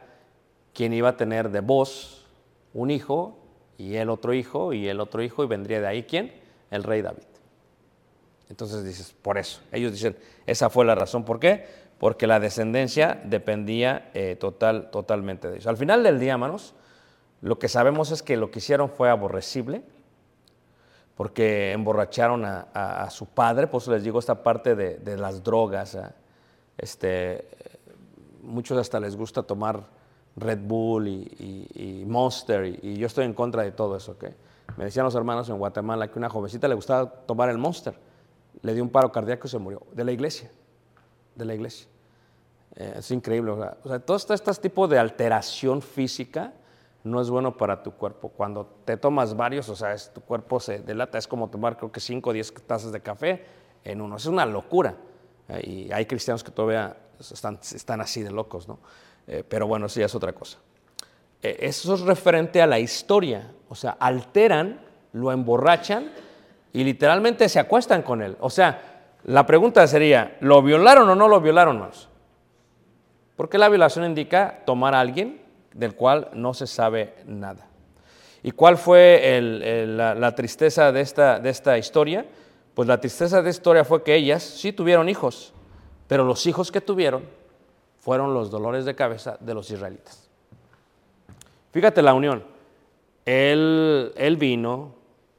quien iba a tener de vos un hijo y el otro hijo y el otro hijo y vendría de ahí quién? El rey David. Entonces dices, por eso. Ellos dicen, esa fue la razón. ¿Por qué? Porque la descendencia dependía eh, total, totalmente de ellos. Al final del día, hermanos, lo que sabemos es que lo que hicieron fue aborrecible, porque emborracharon a, su padre, por eso les digo esta parte de, las drogas. ¿eh? Este, muchos hasta les gusta tomar Red Bull y, Monster, y, yo estoy en contra de todo eso. Me decían los hermanos en Guatemala que una jovencita le gustaba tomar el Monster le dio un paro cardíaco y se murió, de la iglesia, de la iglesia. Eh, es increíble, o sea, todo este, este, tipo de alteración física no es bueno para tu cuerpo. Cuando te tomas varios, o sea, tu cuerpo se delata, es como tomar creo que 5 o 10 tazas de café en uno. Es una locura. Eh, y hay cristianos que todavía están, están así de locos, ¿no? Eh, pero bueno, eso ya es otra cosa. eso es referente a la historia, o sea, alteran, lo emborrachan y literalmente se acuestan con él. O sea, la pregunta sería, ¿lo violaron o no lo violaron más? Porque la violación indica tomar a alguien del cual no se sabe nada. ¿Y cuál fue la, tristeza de esta, historia? Pues la tristeza de esta historia fue que ellas sí tuvieron hijos, pero los hijos que tuvieron fueron los dolores de cabeza de los israelitas. Fíjate la unión. Él vino,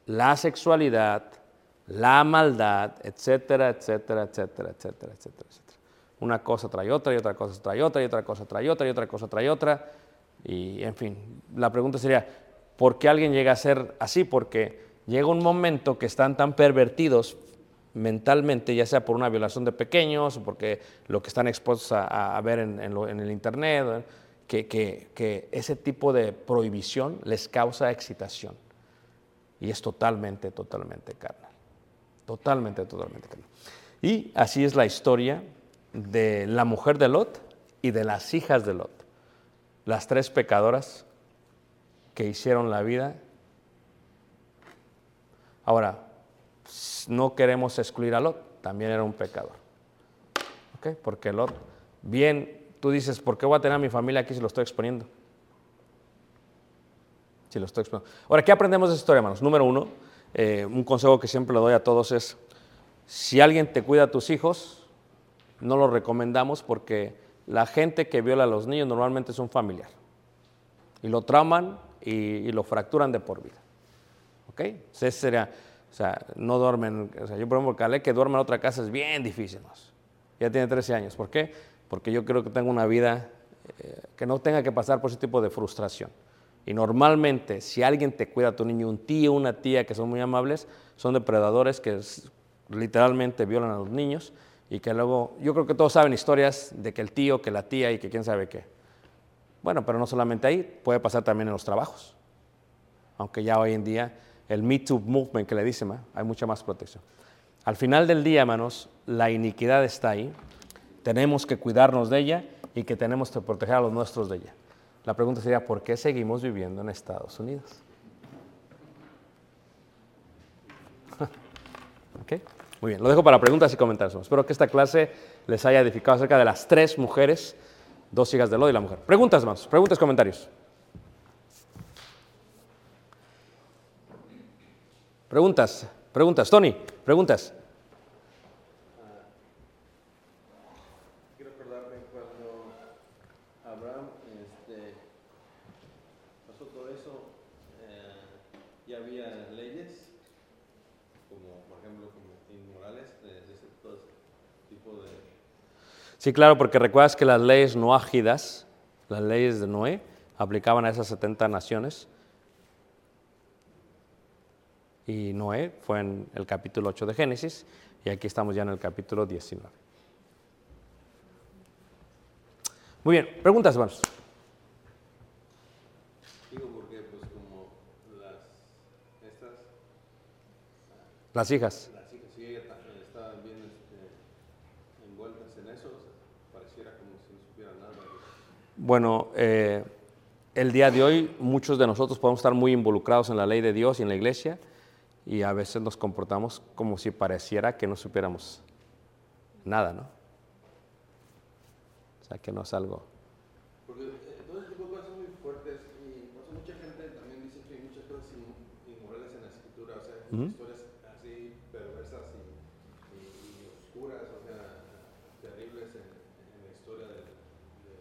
la sexualidad, la maldad, etcétera, etcétera, etcétera, etcétera, etcétera, etcétera. Una cosa trae otra y otra cosa trae otra y otra cosa trae otra y otra cosa trae otra. Y en fin, la pregunta sería, ¿por qué alguien llega a ser así? Porque llega un momento que están tan pervertidos mentalmente, ya sea por una violación de pequeños o porque lo que están expuestos a, ver en, el Internet, que, que ese tipo de prohibición les causa excitación y es totalmente, totalmente carnal. Totalmente, totalmente. Y así es la historia de la mujer de Lot y de las hijas de Lot. Las tres pecadoras que hicieron la vida. Ahora, no queremos excluir a Lot, también era un pecador. Porque Lot, bien, tú dices, ¿por qué voy a tener a mi familia aquí si lo estoy exponiendo? Si lo estoy Ahora, ¿qué aprendemos de esta historia, hermanos? Número uno, eh, un consejo que siempre le doy a todos es, si alguien te cuida a tus hijos, no lo recomendamos porque la gente que viola a los niños normalmente es un familiar. Y lo trauman y, lo fracturan de por vida. ¿Ok? Ese sería, o sea, no duermen, o sea, yo por ejemplo, Calé que duerme en otra casa es bien difícil. Ya tiene 13 años. ¿Por qué? Porque yo creo que tengo una vida eh, que no tenga que pasar por ese tipo de frustración. Y normalmente, si alguien te cuida a tu niño, un tío, una tía que son muy amables, son depredadores que literalmente violan a los niños y que luego, yo creo que todos saben historias de que el tío, que la tía y que quién sabe qué. Bueno, pero no solamente ahí, puede pasar también en los trabajos. Aunque ya hoy en día el Me Too Movement que le dicen, hay mucha más protección. Al final del día, hermanos, la iniquidad está ahí. Tenemos que cuidarnos de ella y que tenemos que proteger a los nuestros de ella. La pregunta sería, ¿por qué seguimos viviendo en Estados Unidos? ¿Ok? Muy bien, lo dejo para preguntas y comentarios. Espero que esta clase les haya edificado acerca de las tres mujeres, dos hijas de Lot y la mujer. Preguntas, hermanos, preguntas, comentarios. Preguntas, preguntas. Tony, preguntas. Quiero acordarme cuando Abraham este, pasó todo eso, eh, ya había leyes, como por ejemplo como inmorales, de, de ese, todo ese tipo de... Sí, claro, porque recuerdas que las leyes noágidas, las leyes de Noé, aplicaban a esas 70 naciones. Y Noé fue en el capítulo 8 de Génesis y aquí estamos ya en el capítulo 19. Muy bien, preguntas, hermanos. Digo porque pues como las, estas, Las hijas. las hijas sí ella ta- estaban bien este, envueltas en eso, o sea, pareciera como si no supieran nada. Bueno, eh, el día de hoy muchos de nosotros podemos estar muy involucrados en la ley de Dios y en la iglesia y a veces nos comportamos como si pareciera que no supiéramos nada, ¿no? O sea, que no es algo. Porque eh, todo ese tipo de cosas son muy fuertes y o sea, mucha gente también dice que hay muchas cosas in- inmorales en la escritura, o sea, Ujú. historias así perversas y, y- y oscuras, o sea, terribles en, en la historia de, de,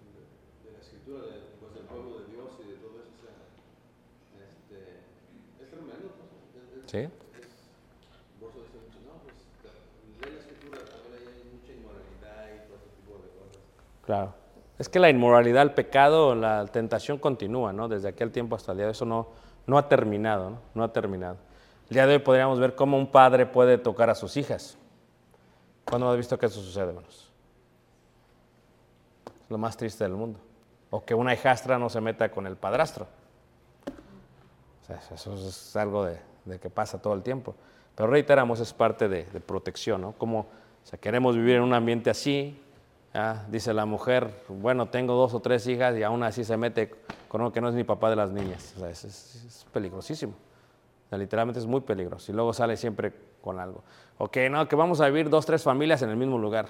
de- de la escritura, de, pues, del pueblo de Dios y de todo eso, o sea, este, es tremendo, pues, es- es- ¿Sí? es- por eso dicen mucho, no, pues, lee la escritura, también ahí hay mucha inmoralidad y todo ese tipo de cosas. Claro. Es que la inmoralidad, el pecado, la tentación continúa, ¿no? Desde aquel tiempo hasta el día de hoy. Eso no, no ha terminado, ¿no? No ha terminado. El día de hoy podríamos ver cómo un padre puede tocar a sus hijas. ¿Cuándo has visto que eso sucede, hermanos? Lo más triste del mundo. O que una hijastra no se meta con el padrastro. O sea, eso es algo de, de que pasa todo el tiempo. Pero reiteramos, es parte de, de protección, ¿no? Como, queremos vivir en un ambiente así, dice la mujer, bueno, tengo dos o tres hijas y aún así se mete con uno que no es ni papá de las niñas. O sea, es, peligrosísimo. Literalmente es muy peligroso. Y luego sale siempre con algo. O que no, que vamos a vivir dos, tres familias en el mismo lugar.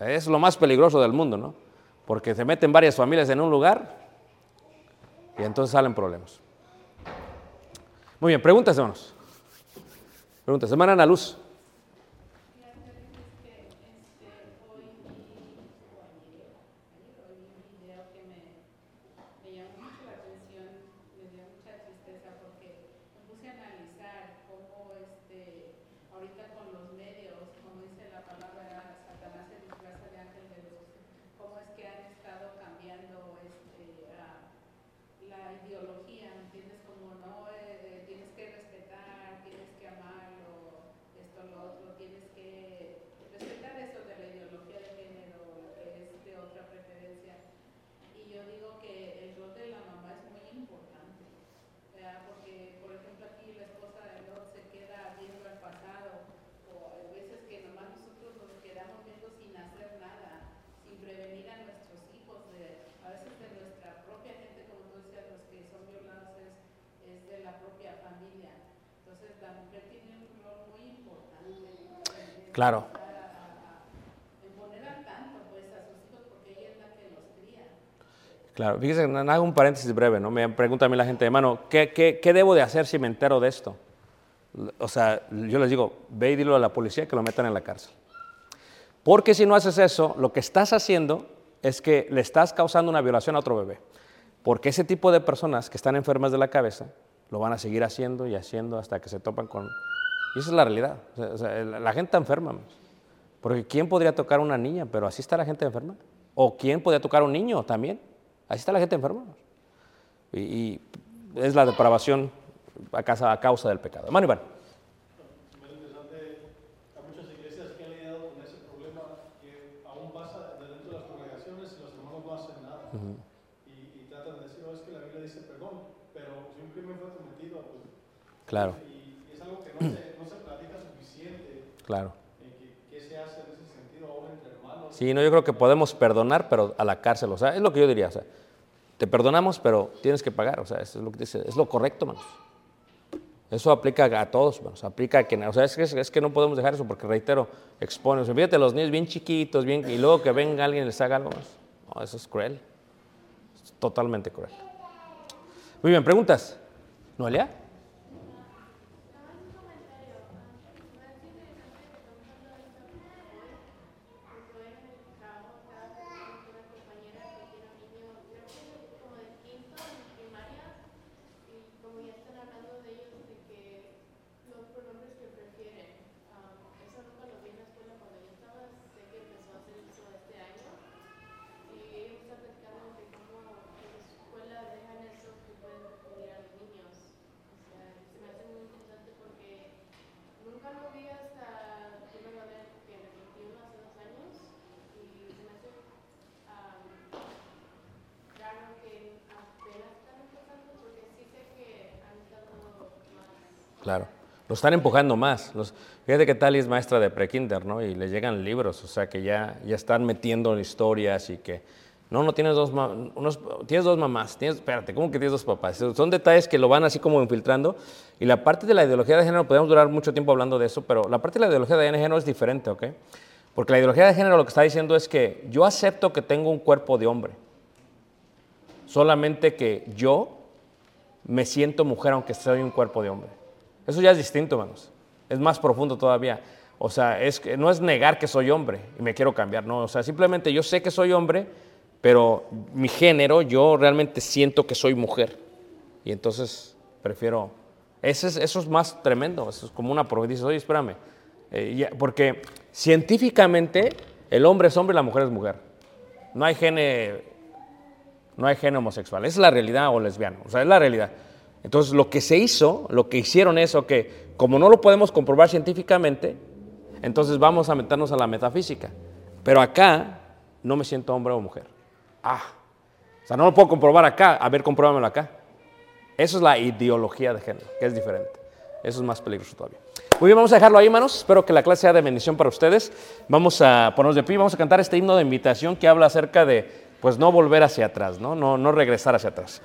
Es lo más peligroso del mundo, ¿no? Porque se meten varias familias en un lugar y entonces salen problemas. Muy bien, preguntas, hermanos. Preguntas. Hermana Ana Luz. video que me, me llamó mucho la atención, me dio mucha tristeza porque me puse a analizar cómo este, ahorita con los medios, como dice la palabra, Satanás se disfraza de ángel de luz, cómo es que han estado cambiando este, a- la ideología, ¿me entiendes? Como no, eh, tienes que respetar, tienes que amarlo, esto, lo otro, tienes que respetar eso de la ideología de género, que es de otra preferencia. Y yo digo que el rol de la mamá es muy importante, ¿verdad? porque por ejemplo aquí la esposa de Lot se queda viendo al pasado, o hay veces que nomás nosotros nos quedamos viendo sin hacer nada, sin prevenir a nuestros hijos, de, a veces de nuestra propia gente, como tú decías, los que son violados es, es de la propia familia. Entonces la mujer tiene un rol muy importante. en- en Claro. empezar a- a- a- en poner al tanto pues a sus hijos porque ella es la que los cría. Claro, fíjese, hago un paréntesis breve, ¿no? Me pregunta a mí la gente, hermano, ¿qué, qué, qué debo de hacer si me entero de esto? O sea, yo les digo, ve y dilo a la policía que lo metan en la cárcel. Porque si no haces eso, lo que estás haciendo es que le estás causando una violación a otro bebé. Porque ese tipo de personas que están enfermas de la cabeza lo van a seguir haciendo y haciendo hasta que se topan con... Y esa es la realidad. La, gente enferma. Porque ¿quién podría tocar a una niña? Pero así está la gente enferma. ¿O quién podría tocar a un niño también? Así está la gente enferma. Y, es la depravación a causa, a causa del pecado. Hermano Iván. Muy interesante. Hay muchas iglesias que han lidiado con ese problema que aún pasa de dentro de las congregaciones y los hermanos no hacen nada. y, y tratan de decir, "Oh, es que la Biblia dice perdón, pero si un crimen fue cometido, pues. Claro, Y, y es algo que no se, no se platica suficiente. Claro. ¿Qué se hace en ese sentido ahora entre hermanos? Sí, no, yo creo que podemos perdonar, pero a la cárcel. O sea, es lo que yo diría. O sea, te perdonamos, pero tienes que pagar. O sea, eso es lo que dice, es lo correcto, hermanos. Eso aplica a todos, hermanos. Aplica a quien. O sea, es que, es que no podemos dejar eso porque, reitero, expone. O sea, fíjate, los niños bien chiquitos, bien, y luego que venga alguien y les haga algo más. No, eso es cruel. Es totalmente cruel. Muy bien, preguntas. ¿Noelia? Y ellos están platicando de cómo en la escuela dejan eso que pueden confundir a los niños. O sea, se me hace muy interesante porque nunca lo vi hasta primero a ver que en el 21 hace dos años y se me hace am, raro que apenas están empezando porque sí sé que han estado más. Claro. Lo están empujando más. Los, fíjate que Tali es maestra de prekinder, ¿no? Y le llegan libros, o sea que ya, ya están metiendo historias y que. No, no tienes dos, unos, tienes dos mamás. Tienes, espérate, ¿cómo que tienes dos papás? Son detalles que lo van así como infiltrando. Y la parte de la ideología de género, podemos durar mucho tiempo hablando de eso, pero la parte de la ideología de género es diferente, ¿ok? Porque la ideología de género lo que está diciendo es que yo acepto que tengo un cuerpo de hombre. Solamente que yo me siento mujer aunque soy un cuerpo de hombre. Eso ya es distinto, hermanos. Es más profundo todavía. O sea, es no es negar que soy hombre y me quiero cambiar, no. O sea, simplemente yo sé que soy hombre, pero mi género, yo realmente siento que soy mujer. Y entonces prefiero. Ese es, eso es más tremendo. Eso es como una. Dices, oye, espérame. Eh, ya- porque científicamente el hombre es hombre y la mujer es mujer. No hay gene no homosexual. Es la realidad o lesbiano. O sea, es la realidad. Entonces, lo que se hizo, lo que hicieron es, que como no lo podemos comprobar científicamente, entonces vamos a meternos a la metafísica. Pero acá no me siento hombre o mujer. Ah, o sea, no lo puedo comprobar acá. A ver, compruébamelo acá. Eso es la ideología de género, que es diferente. Eso es más peligroso todavía. Muy bien, vamos a dejarlo ahí, hermanos. Espero que la clase sea de bendición para ustedes. Vamos a ponernos de pie, vamos a cantar este himno de invitación que habla acerca de, pues, no volver hacia atrás, ¿no? No, no regresar hacia atrás.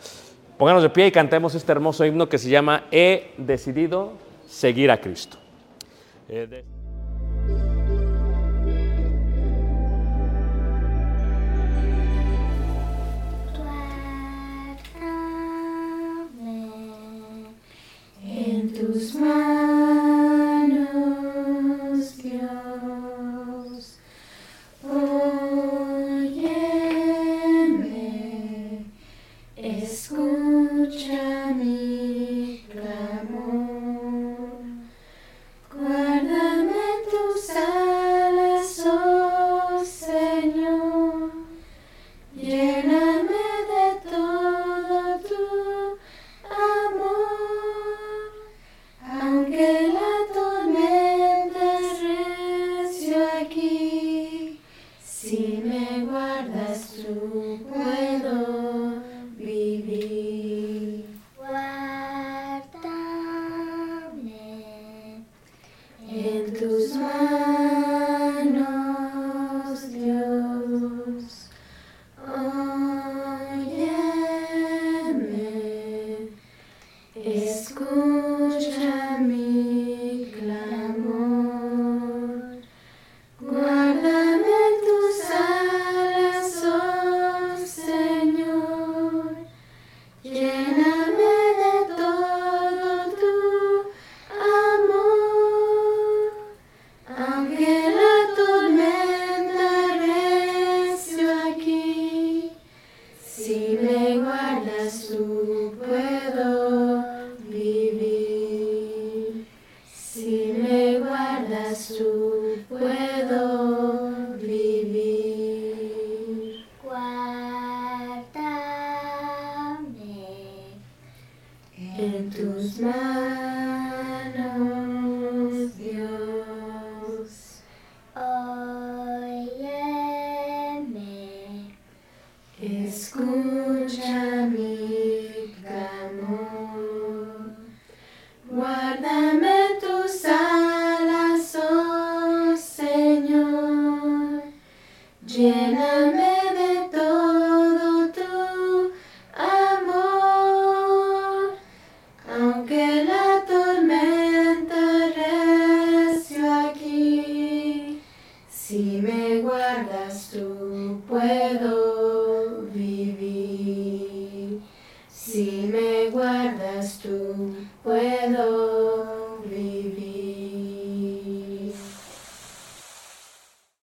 Pónganos de pie y cantemos este hermoso himno que se llama He decidido seguir a Cristo. En tus manos.